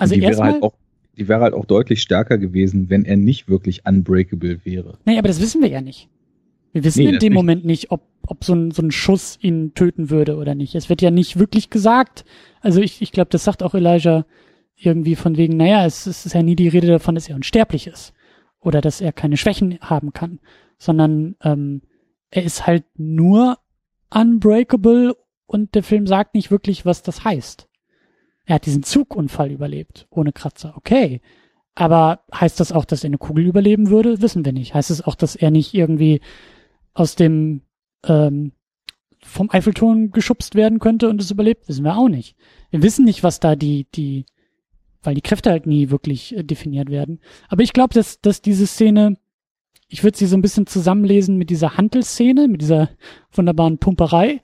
Also die wäre halt auch, die wäre halt auch deutlich stärker gewesen, wenn er nicht wirklich unbreakable wäre. Nee, aber das wissen wir ja nicht. Wir wissen nee, in dem Moment nicht, ob, ob so ein, so ein Schuss ihn töten würde oder nicht. Es wird ja nicht wirklich gesagt. Also ich, ich glaube, das sagt auch Elijah irgendwie von wegen, naja, es, es ist ja nie die Rede davon, dass er unsterblich ist. Oder dass er keine Schwächen haben kann. Sondern ähm, er ist halt nur unbreakable und der Film sagt nicht wirklich, was das heißt. Er hat diesen Zugunfall überlebt, ohne Kratzer. Okay. Aber heißt das auch, dass er eine Kugel überleben würde? Wissen wir nicht. Heißt es das auch, dass er nicht irgendwie aus dem ähm, vom Eiffelturm geschubst werden könnte und es überlebt? Wissen wir auch nicht. Wir wissen nicht, was da die die weil die Kräfte halt nie wirklich äh, definiert werden. Aber ich glaube, dass dass diese Szene ich würde sie so ein bisschen zusammenlesen mit dieser Handelszene, mit dieser wunderbaren Pumperei,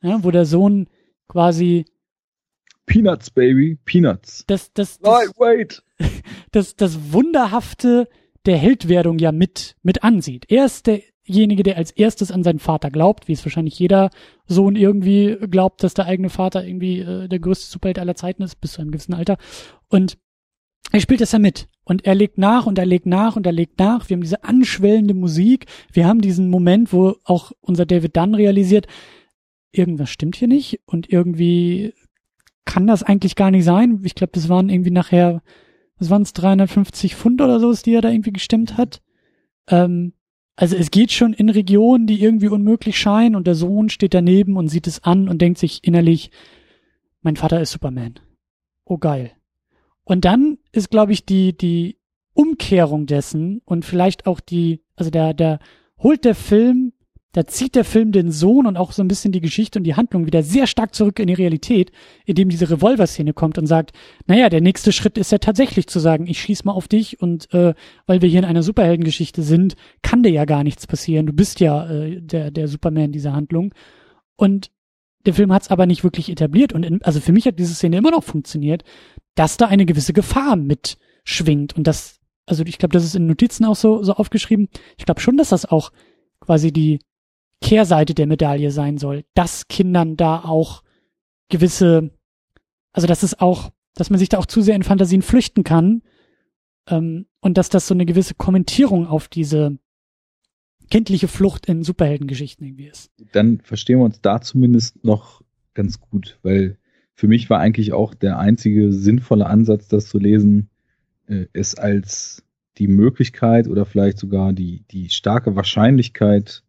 ja, wo der Sohn quasi Peanuts, Baby, Peanuts. Das, das, das, Lightweight. das, das Wunderhafte der Heldwerdung ja mit, mit ansieht. Er ist derjenige, der als erstes an seinen Vater glaubt, wie es wahrscheinlich jeder Sohn irgendwie glaubt, dass der eigene Vater irgendwie äh, der größte Superheld aller Zeiten ist, bis zu einem gewissen Alter. Und er spielt das ja mit. Und er legt nach und er legt nach und er legt nach. Wir haben diese anschwellende Musik. Wir haben diesen Moment, wo auch unser David Dunn realisiert, irgendwas stimmt hier nicht und irgendwie kann das eigentlich gar nicht sein. Ich glaube, das waren irgendwie nachher, was waren es, 350 Pfund oder so, die er da irgendwie gestimmt hat. Ähm, also es geht schon in Regionen, die irgendwie unmöglich scheinen und der Sohn steht daneben und sieht es an und denkt sich innerlich, mein Vater ist Superman. Oh geil. Und dann ist, glaube ich, die, die Umkehrung dessen und vielleicht auch die, also der, der holt der Film da zieht der Film den Sohn und auch so ein bisschen die Geschichte und die Handlung wieder sehr stark zurück in die Realität, indem diese Revolver-Szene kommt und sagt, naja, der nächste Schritt ist ja tatsächlich zu sagen, ich schieß mal auf dich und äh, weil wir hier in einer Superheldengeschichte sind, kann dir ja gar nichts passieren. Du bist ja äh, der, der Superman dieser Handlung. Und der Film hat es aber nicht wirklich etabliert. Und in, also für mich hat diese Szene immer noch funktioniert, dass da eine gewisse Gefahr mitschwingt. Und das, also ich glaube, das ist in Notizen auch so, so aufgeschrieben. Ich glaube schon, dass das auch quasi die Kehrseite der Medaille sein soll, dass Kindern da auch gewisse, also dass es auch, dass man sich da auch zu sehr in Fantasien flüchten kann ähm, und dass das so eine gewisse Kommentierung auf diese kindliche Flucht in Superheldengeschichten irgendwie ist. Dann verstehen wir uns da zumindest noch ganz gut, weil für mich war eigentlich auch der einzige sinnvolle Ansatz, das zu lesen, äh, es als die Möglichkeit oder vielleicht sogar die, die starke Wahrscheinlichkeit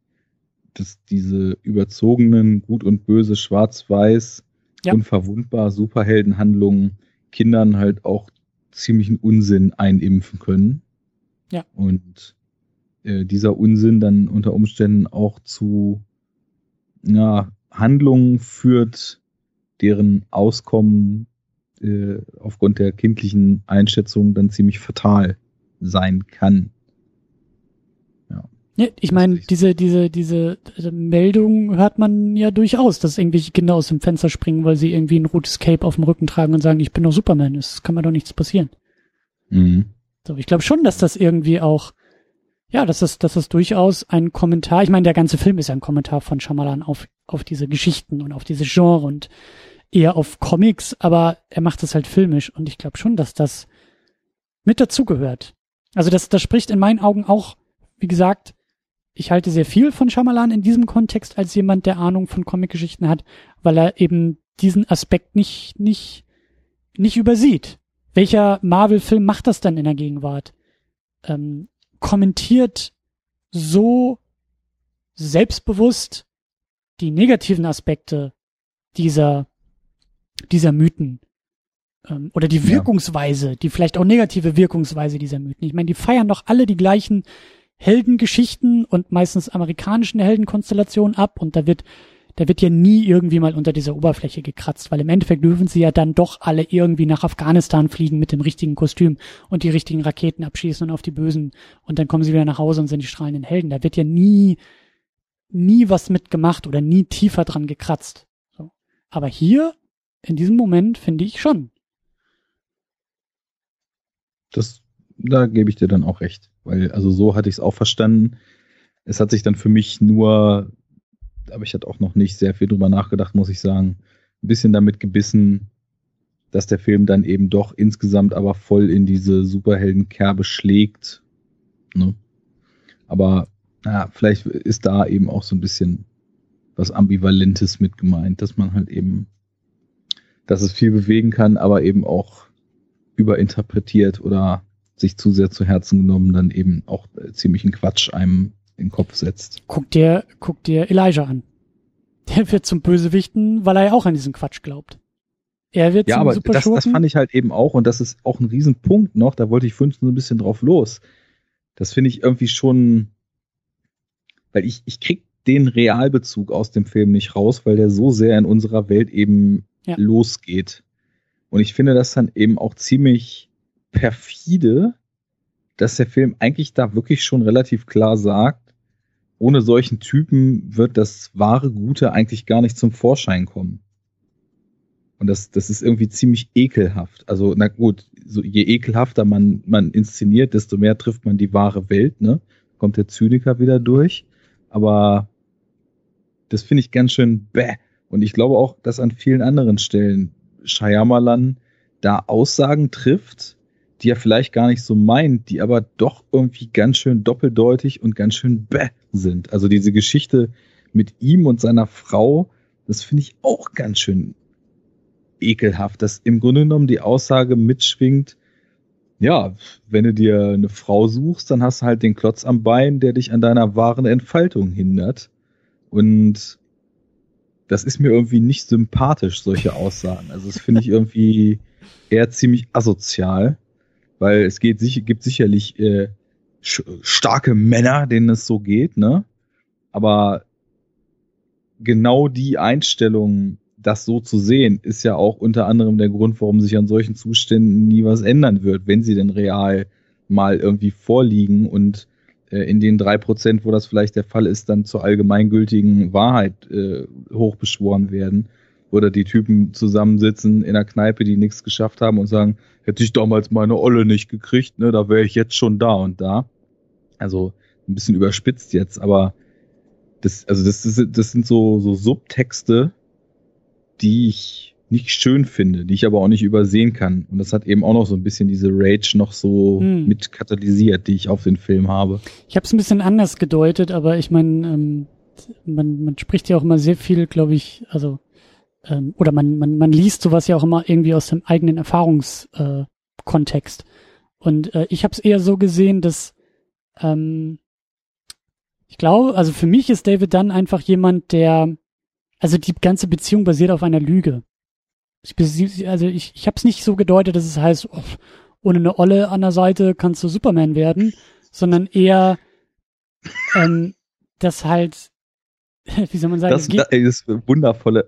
dass diese überzogenen Gut und Böse, Schwarz-Weiß, ja. unverwundbar Superheldenhandlungen Kindern halt auch ziemlichen Unsinn einimpfen können. Ja. Und äh, dieser Unsinn dann unter Umständen auch zu ja, Handlungen führt, deren Auskommen äh, aufgrund der kindlichen Einschätzung dann ziemlich fatal sein kann. Ja, ich meine, diese, diese, diese, Meldung hört man ja durchaus, dass irgendwelche Kinder aus dem Fenster springen, weil sie irgendwie ein rotes Cape auf dem Rücken tragen und sagen, ich bin doch Superman, es kann mir doch nichts passieren. Mhm. So, ich glaube schon, dass das irgendwie auch, ja, dass das, dass das durchaus ein Kommentar, ich meine, der ganze Film ist ja ein Kommentar von Shyamalan auf, auf diese Geschichten und auf diese Genre und eher auf Comics, aber er macht es halt filmisch und ich glaube schon, dass das mit dazugehört. Also das, das spricht in meinen Augen auch, wie gesagt, ich halte sehr viel von Shyamalan in diesem Kontext als jemand, der Ahnung von Comicgeschichten hat, weil er eben diesen Aspekt nicht, nicht, nicht übersieht. Welcher Marvel-Film macht das dann in der Gegenwart? Ähm, kommentiert so selbstbewusst die negativen Aspekte dieser, dieser Mythen ähm, oder die Wirkungsweise, ja. die vielleicht auch negative Wirkungsweise dieser Mythen. Ich meine, die feiern doch alle die gleichen Heldengeschichten und meistens amerikanischen Heldenkonstellationen ab und da wird da wird ja nie irgendwie mal unter dieser Oberfläche gekratzt, weil im Endeffekt dürfen sie ja dann doch alle irgendwie nach Afghanistan fliegen mit dem richtigen Kostüm und die richtigen Raketen abschießen und auf die Bösen und dann kommen sie wieder nach Hause und sind die strahlenden Helden. Da wird ja nie, nie was mitgemacht oder nie tiefer dran gekratzt. So. Aber hier, in diesem Moment, finde ich schon. Das, da gebe ich dir dann auch recht. Weil, also so hatte ich es auch verstanden. Es hat sich dann für mich nur, aber ich hatte auch noch nicht sehr viel drüber nachgedacht, muss ich sagen, ein bisschen damit gebissen, dass der Film dann eben doch insgesamt aber voll in diese Superheldenkerbe schlägt. Ne? Aber naja, vielleicht ist da eben auch so ein bisschen was Ambivalentes mit gemeint, dass man halt eben, dass es viel bewegen kann, aber eben auch überinterpretiert oder sich zu sehr zu Herzen genommen dann eben auch äh, ziemlichen Quatsch einem in den Kopf setzt. Guck dir, guck dir Elijah an. Der wird zum Bösewichten, weil er ja auch an diesen Quatsch glaubt. Er wird ja, zum aber das, das fand ich halt eben auch, und das ist auch ein Riesenpunkt noch, da wollte ich vorhin so ein bisschen drauf los. Das finde ich irgendwie schon, weil ich, ich krieg den Realbezug aus dem Film nicht raus, weil der so sehr in unserer Welt eben Ja. losgeht. Und ich finde das dann eben auch ziemlich perfide, dass der Film eigentlich da wirklich schon relativ klar sagt, ohne solchen Typen wird das wahre Gute eigentlich gar nicht zum Vorschein kommen. Und das, das ist irgendwie ziemlich ekelhaft. Also, na gut, so je ekelhafter man, man inszeniert, desto mehr trifft man die wahre Welt, ne? Kommt der Zyniker wieder durch. Aber das finde ich ganz schön bäh. Und ich glaube auch, dass an vielen anderen Stellen Shyamalan da Aussagen trifft, die er vielleicht gar nicht so meint, die aber doch irgendwie ganz schön doppeldeutig und ganz schön bäh sind. Also diese Geschichte mit ihm und seiner Frau, das finde ich auch ganz schön ekelhaft, dass im Grunde genommen die Aussage mitschwingt, ja, wenn du dir eine Frau suchst, dann hast du halt den Klotz am Bein, der dich an deiner wahren Entfaltung hindert. Und das ist mir irgendwie nicht sympathisch, solche Aussagen. Also das finde ich irgendwie eher ziemlich asozial, weil es geht sicher, gibt sicherlich äh, starke Männer, denen es so geht, ne? Aber genau die Einstellung, das so zu sehen, ist ja auch unter anderem der Grund, warum sich an solchen Zuständen nie was ändern wird, wenn sie denn real mal irgendwie vorliegen und äh, in den drei Prozent, wo das vielleicht der Fall ist, dann zur allgemeingültigen Wahrheit äh, hochbeschworen werden. Oder die Typen zusammensitzen in einer Kneipe, die nichts geschafft haben und sagen, hätte ich damals meine Olle nicht gekriegt, ne, da wäre ich jetzt schon da und da. Also ein bisschen überspitzt jetzt, aber das, also das, das, das sind so, so Subtexte, die ich nicht schön finde, die ich aber auch nicht übersehen kann. Und das hat eben auch noch so ein bisschen diese Rage noch so Hm. mit katalysiert, die ich auf den Film habe. Ich habe es ein bisschen anders gedeutet, aber ich meine, ähm, man, man spricht ja auch immer sehr viel, glaube ich, also ähm, oder man, man, man liest sowas ja auch immer irgendwie aus dem eigenen Erfahrungskontext. Äh. Und äh, ich habe es eher so gesehen, dass ähm, ich glaube, also für mich ist David Dunn einfach jemand, der, also die ganze Beziehung basiert auf einer Lüge. Ich, also ich, ich habe es nicht so gedeutet, dass es heißt, oh, ohne eine Olle an der Seite kannst du Superman werden, sondern eher, ähm, dass halt, wie soll man sagen, Das, das ist wundervolle,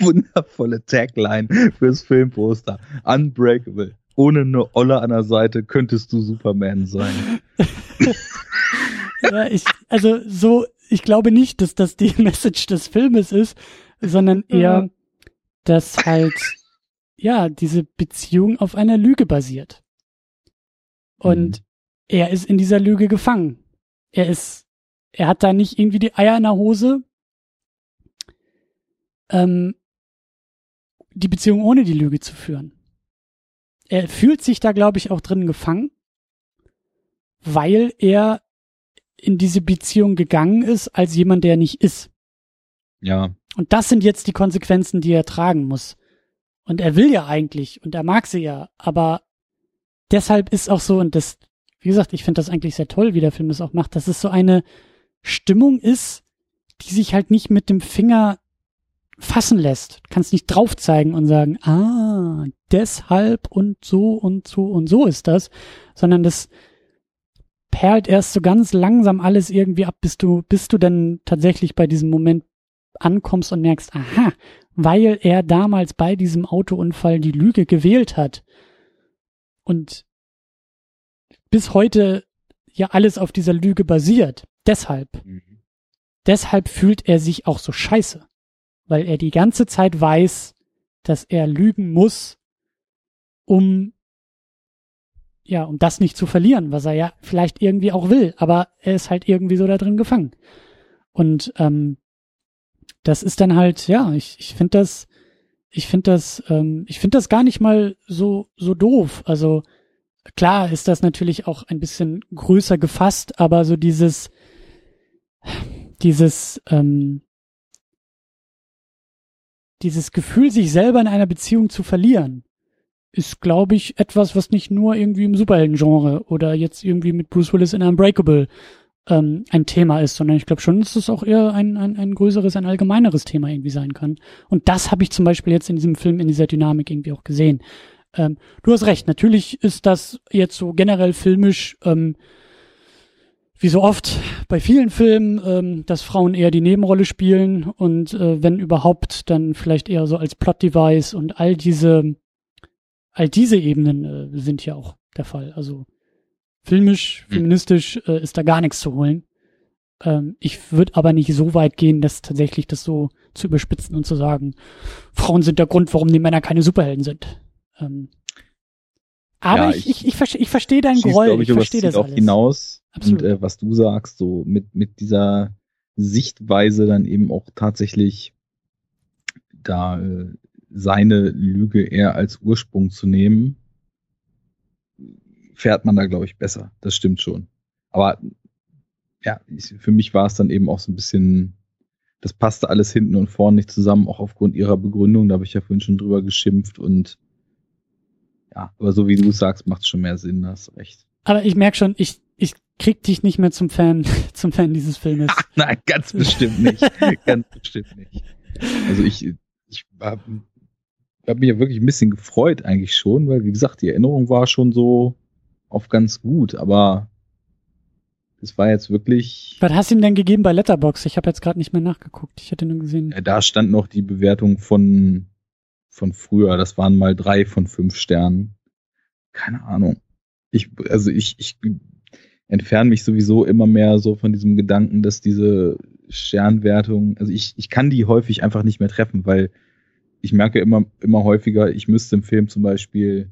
wundervolle Tagline fürs Filmposter. Unbreakable. Ohne eine Olle an der Seite könntest du Superman sein. ja, ich, also so, ich glaube nicht, dass das die Message des Filmes ist, sondern eher, dass halt, ja, diese Beziehung auf einer Lüge basiert. Und Mhm. er ist in dieser Lüge gefangen. Er ist, er hat da nicht irgendwie die Eier in der Hose, ähm, die Beziehung ohne die Lüge zu führen. Er fühlt sich da, glaube ich, auch drin gefangen, weil er in diese Beziehung gegangen ist als jemand, der nicht ist. Ja. Und das sind jetzt die Konsequenzen, die er tragen muss. Und er will ja eigentlich und er mag sie ja, aber deshalb ist auch so, und das, wie gesagt, ich finde das eigentlich sehr toll, wie der Film das auch macht, dass es so eine Stimmung ist, die sich halt nicht mit dem Finger fassen lässt. Du kannst nicht drauf zeigen und sagen, ah, deshalb und so und so und so ist das, sondern das perlt erst so ganz langsam alles irgendwie ab, bis du, bis du dann tatsächlich bei diesem Moment ankommst und merkst, aha, weil er damals bei diesem Autounfall die Lüge gewählt hat und bis heute ja alles auf dieser Lüge basiert. Deshalb, deshalb fühlt er sich auch so scheiße, weil er die ganze Zeit weiß, dass er lügen muss, um ja, um das nicht zu verlieren, was er ja vielleicht irgendwie auch will, aber er ist halt irgendwie so da drin gefangen. Und ähm, das ist dann halt, ja, ich, ich finde das, ich finde das, ähm, ich finde das gar nicht mal so, so doof. Also klar ist das natürlich auch ein bisschen größer gefasst, aber so dieses, dieses, ähm, dieses Gefühl, sich selber in einer Beziehung zu verlieren, ist, glaube ich, etwas, was nicht nur irgendwie im Superhelden-Genre oder jetzt irgendwie mit Bruce Willis in Unbreakable ähm, ein Thema ist, sondern ich glaube schon, dass es auch eher ein, ein, ein größeres, ein allgemeineres Thema irgendwie sein kann. Und das habe ich zum Beispiel jetzt in diesem Film, in dieser Dynamik irgendwie auch gesehen. Ähm, du hast recht, natürlich ist das jetzt so generell filmisch, ähm, wie so oft bei vielen Filmen, ähm, dass Frauen eher die Nebenrolle spielen und äh, wenn überhaupt, dann vielleicht eher so als Plot-Device und all diese, all diese Ebenen äh, sind hier auch der Fall. Also filmisch, hm. feministisch äh, ist da gar nichts zu holen. Ähm, ich würde aber nicht so weit gehen, dass tatsächlich das so zu überspitzen und zu sagen, Frauen sind der Grund, warum die Männer keine Superhelden sind. Ähm, aber ja, ich, ich, ich, ich, ich verstehe deinen Groll, ich, ich verstehe das auch alles. hinaus Absolut. und äh, was du sagst, so mit, mit dieser Sichtweise dann eben auch tatsächlich da äh, seine Lüge eher als Ursprung zu nehmen, fährt man da, glaube ich, besser. Das stimmt schon. Aber ja, ich, für mich war es dann eben auch so ein bisschen, das passte alles hinten und vorne nicht zusammen, auch aufgrund ihrer Begründung. Da habe ich ja vorhin schon drüber geschimpft und ja, aber so wie du sagst, macht es schon mehr Sinn, hast recht. Aber ich merke schon, ich, ich krieg dich nicht mehr zum Fan, zum Fan dieses Filmes. Ach, nein, ganz bestimmt nicht. ganz bestimmt nicht. Also ich, ich habe hab mich ja wirklich ein bisschen gefreut eigentlich schon, weil wie gesagt, die Erinnerung war schon so auf ganz gut, aber es war jetzt wirklich. Was hast du ihm denn gegeben bei Letterbox? Ich habe jetzt gerade nicht mehr nachgeguckt. Ich hatte nur gesehen. Ja, da stand noch die Bewertung von von früher. Das waren mal drei von fünf Sternen. Keine Ahnung. Ich, also ich, ich entferne mich sowieso immer mehr so von diesem Gedanken, dass diese Sternwertung, also ich, ich kann die häufig einfach nicht mehr treffen, weil ich merke immer, immer häufiger, ich müsste im Film zum Beispiel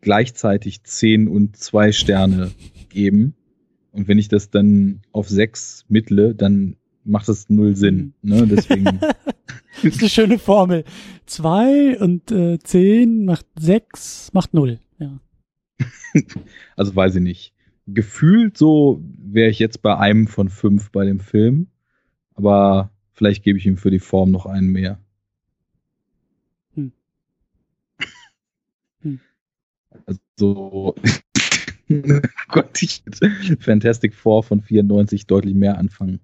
gleichzeitig zehn und zwei Sterne geben. Und wenn ich das dann auf sechs mittle, dann macht das null Sinn. Ne? Deswegen. das ist eine schöne Formel. Zwei und äh, zehn macht sechs, macht null. Ja. also weiß ich nicht. Gefühlt so wäre ich jetzt bei einem von fünf bei dem Film. Aber vielleicht gebe ich ihm für die Form noch einen mehr. Hm. Hm. Also konnte ich Fantastic Four von 94 deutlich mehr anfangen.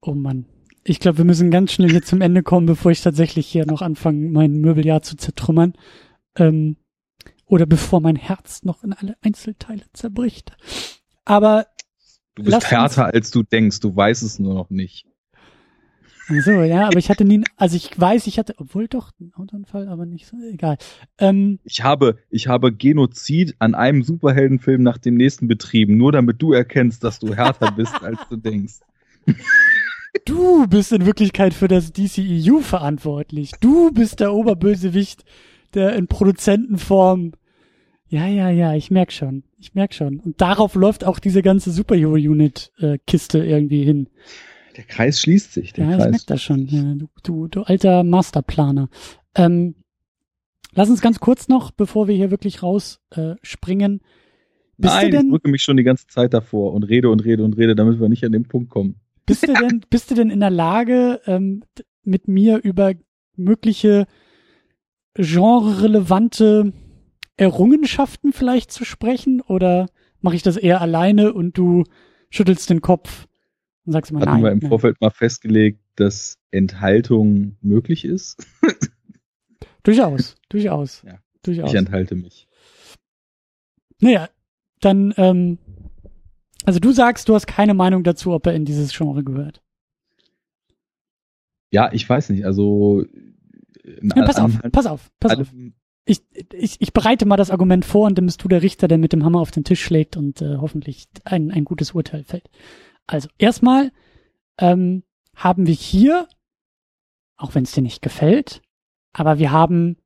Oh Mann. Ich glaube, wir müssen ganz schnell hier zum Ende kommen, bevor ich tatsächlich hier noch anfange, mein Möbeljahr zu zertrümmern. Ähm, oder bevor mein Herz noch in alle Einzelteile zerbricht. Aber du bist härter, als du denkst. Du weißt es nur noch nicht. so, ja, aber ich hatte nie, also ich weiß, ich hatte, obwohl doch ein Autounfall, aber nicht so, egal. Ähm, ich habe, ich habe Genozid an einem Superheldenfilm nach dem nächsten betrieben, nur damit du erkennst, dass du härter bist, als du denkst. Du bist in Wirklichkeit für das DCEU verantwortlich. Du bist der Oberbösewicht, der in Produzentenform. Ja, ja, ja, ich merk schon. Ich merk schon. Und darauf läuft auch diese ganze Superhero-Unit-Kiste irgendwie hin. Der Kreis schließt sich. Der ja, Kreis. ich merk das schon. Ja, du, du, du alter Masterplaner. Ähm, lass uns ganz kurz noch, bevor wir hier wirklich rausspringen. Äh, springen. Bist Nein, denn, ich drücke mich schon die ganze Zeit davor und rede und rede und rede, damit wir nicht an den Punkt kommen. Bist du denn, bist du denn in der Lage, ähm, mit mir über mögliche genre-relevante Errungenschaften vielleicht zu sprechen? Oder mache ich das eher alleine und du schüttelst den Kopf und sagst immer Hatten nein? wir im nein. Vorfeld mal festgelegt, dass Enthaltung möglich ist? durchaus, durchaus, ja, durchaus. Ich enthalte mich. Naja, dann ähm, also du sagst, du hast keine Meinung dazu, ob er in dieses Genre gehört. Ja, ich weiß nicht. Also ja, pass auf, pass auf, pass auf. Ich, ich, ich bereite mal das Argument vor und dann bist du der Richter, der mit dem Hammer auf den Tisch schlägt und äh, hoffentlich ein, ein gutes Urteil fällt. Also erstmal ähm, haben wir hier, auch wenn es dir nicht gefällt, aber wir haben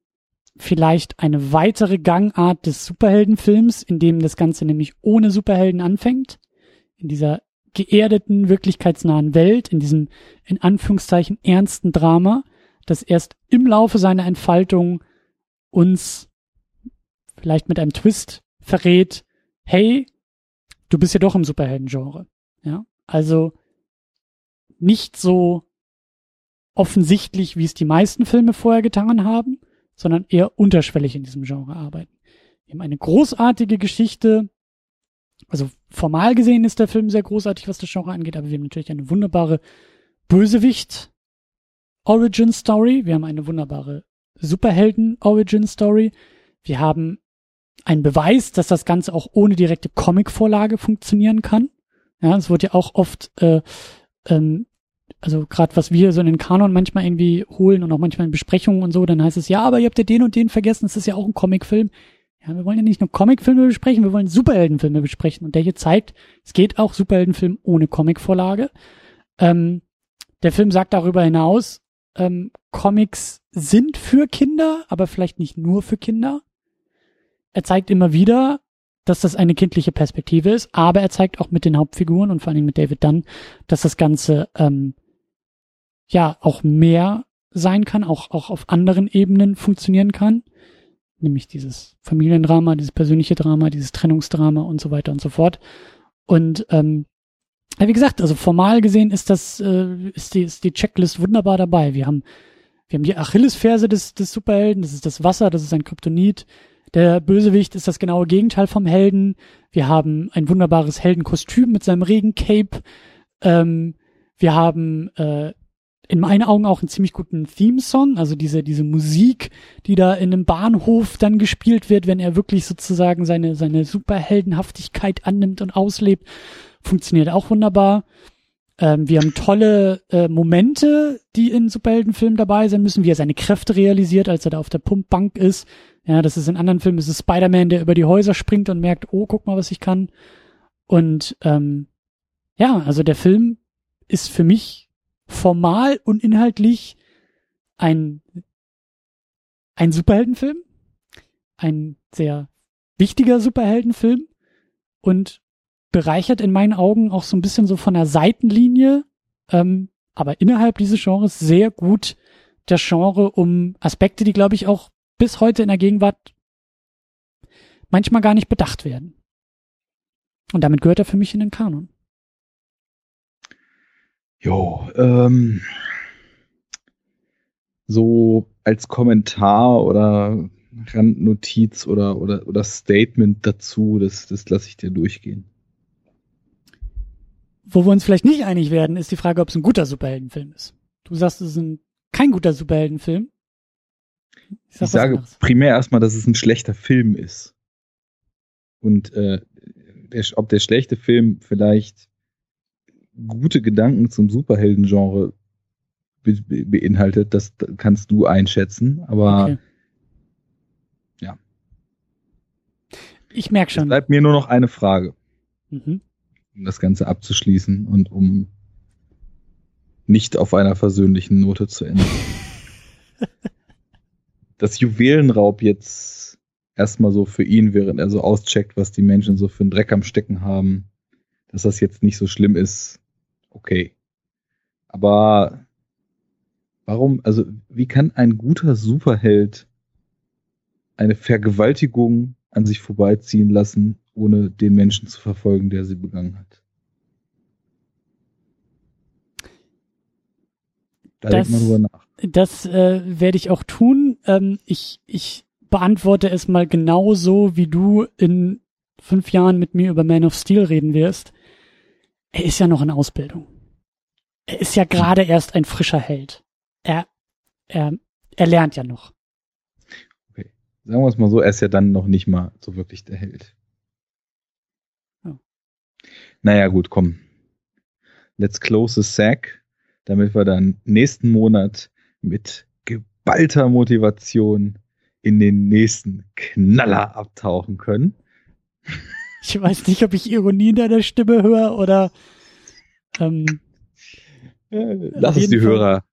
vielleicht eine weitere Gangart des Superheldenfilms, in dem das Ganze nämlich ohne Superhelden anfängt in dieser geerdeten, wirklichkeitsnahen Welt, in diesem in Anführungszeichen ernsten Drama, das erst im Laufe seiner Entfaltung uns vielleicht mit einem Twist verrät, hey, du bist ja doch im Superhelden-Genre. Ja, also nicht so offensichtlich, wie es die meisten Filme vorher getan haben, sondern eher unterschwellig in diesem Genre arbeiten. Wir haben eine großartige Geschichte also formal gesehen ist der Film sehr großartig, was das Genre angeht, aber wir haben natürlich eine wunderbare Bösewicht Origin Story. Wir haben eine wunderbare Superhelden Origin Story. Wir haben einen Beweis, dass das Ganze auch ohne direkte Comic-Vorlage funktionieren kann. Ja, es wird ja auch oft, äh, ähm, also gerade was wir so in den Kanon manchmal irgendwie holen und auch manchmal in Besprechungen und so, dann heißt es, ja, aber ihr habt ja den und den vergessen, es ist ja auch ein Comicfilm. Ja, wir wollen ja nicht nur Comicfilme besprechen, wir wollen Superheldenfilme besprechen. Und der hier zeigt, es geht auch Superheldenfilm ohne Comicvorlage. Ähm, der Film sagt darüber hinaus, ähm, Comics sind für Kinder, aber vielleicht nicht nur für Kinder. Er zeigt immer wieder, dass das eine kindliche Perspektive ist, aber er zeigt auch mit den Hauptfiguren und vor Dingen mit David Dunn, dass das Ganze ähm, ja auch mehr sein kann, auch, auch auf anderen Ebenen funktionieren kann nämlich dieses Familiendrama, dieses persönliche Drama, dieses Trennungsdrama und so weiter und so fort. Und ähm, wie gesagt, also formal gesehen ist das äh, ist die ist die Checklist wunderbar dabei. Wir haben wir haben die Achillesferse des des Superhelden, das ist das Wasser, das ist ein Kryptonit. Der Bösewicht ist das genaue Gegenteil vom Helden. Wir haben ein wunderbares Heldenkostüm mit seinem Regencape. Ähm, wir haben äh, in meinen Augen auch einen ziemlich guten Theme-Song, also diese, diese Musik, die da in einem Bahnhof dann gespielt wird, wenn er wirklich sozusagen seine, seine Superheldenhaftigkeit annimmt und auslebt, funktioniert auch wunderbar. Ähm, wir haben tolle äh, Momente, die in Superheldenfilmen dabei sein müssen, wie er seine Kräfte realisiert, als er da auf der Pumpbank ist. Ja, das ist in anderen Filmen, ist es Spider-Man, der über die Häuser springt und merkt, oh, guck mal, was ich kann. Und ähm, ja, also der Film ist für mich formal und inhaltlich ein, ein Superheldenfilm, ein sehr wichtiger Superheldenfilm und bereichert in meinen Augen auch so ein bisschen so von der Seitenlinie, ähm, aber innerhalb dieses Genres sehr gut das Genre um Aspekte, die, glaube ich, auch bis heute in der Gegenwart manchmal gar nicht bedacht werden. Und damit gehört er für mich in den Kanon. Jo, ähm, so als Kommentar oder Randnotiz oder, oder, oder Statement dazu, das, das lasse ich dir durchgehen. Wo wir uns vielleicht nicht einig werden, ist die Frage, ob es ein guter Superheldenfilm ist. Du sagst, es ist ein, kein guter Superheldenfilm. Ich, sag ich sage anderes. primär erstmal, dass es ein schlechter Film ist. Und äh, der, ob der schlechte Film vielleicht gute Gedanken zum Superhelden-Genre be beinhaltet, das kannst du einschätzen, aber okay. ja. Ich merke schon. Es bleibt mir nur noch eine Frage, mhm. um das Ganze abzuschließen und um nicht auf einer versöhnlichen Note zu enden. das Juwelenraub jetzt erstmal so für ihn, während er so auscheckt, was die Menschen so für einen Dreck am Stecken haben, dass das jetzt nicht so schlimm ist, okay. Aber warum, also wie kann ein guter Superheld eine Vergewaltigung an sich vorbeiziehen lassen, ohne den Menschen zu verfolgen, der sie begangen hat? Da das, denkt man drüber nach. Das äh, werde ich auch tun. Ähm, ich, ich beantworte es mal genauso, wie du in fünf Jahren mit mir über Man of Steel reden wirst er ist ja noch in Ausbildung. Er ist ja gerade erst ein frischer Held. Er, er, er lernt ja noch. Okay. Sagen wir es mal so, er ist ja dann noch nicht mal so wirklich der Held. Oh. Naja, gut, komm. Let's close the sack, damit wir dann nächsten Monat mit geballter Motivation in den nächsten Knaller abtauchen können. Ich weiß nicht, ob ich Ironie in deiner Stimme höre oder. Ähm, Lass es die Fall, Hörer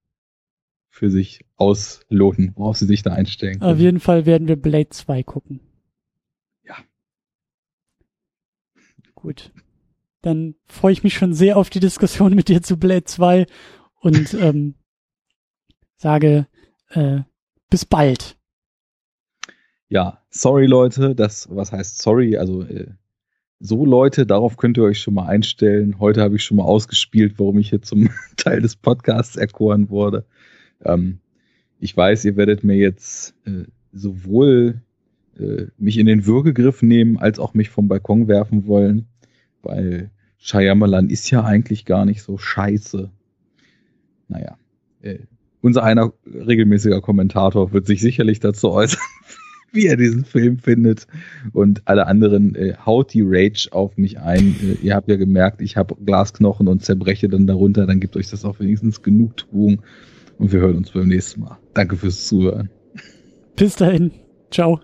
für sich ausloten, worauf sie sich da einstellen. Können. Auf jeden Fall werden wir Blade 2 gucken. Ja. Gut. Dann freue ich mich schon sehr auf die Diskussion mit dir zu Blade 2 und ähm, sage äh, bis bald. Ja, sorry Leute, das, was heißt sorry? Also äh, so Leute, darauf könnt ihr euch schon mal einstellen. Heute habe ich schon mal ausgespielt, warum ich hier zum Teil des Podcasts erkoren wurde. Ähm, ich weiß, ihr werdet mir jetzt äh, sowohl äh, mich in den Würgegriff nehmen, als auch mich vom Balkon werfen wollen. weil Shyamalan ist ja eigentlich gar nicht so scheiße. Naja, äh, unser einer regelmäßiger Kommentator wird sich sicherlich dazu äußern, wie er diesen Film findet. Und alle anderen äh, haut die Rage auf mich ein. Äh, ihr habt ja gemerkt, ich habe Glasknochen und zerbreche dann darunter. Dann gibt euch das auch wenigstens Genugtuung. Und wir hören uns beim nächsten Mal. Danke fürs Zuhören. Bis dahin. Ciao.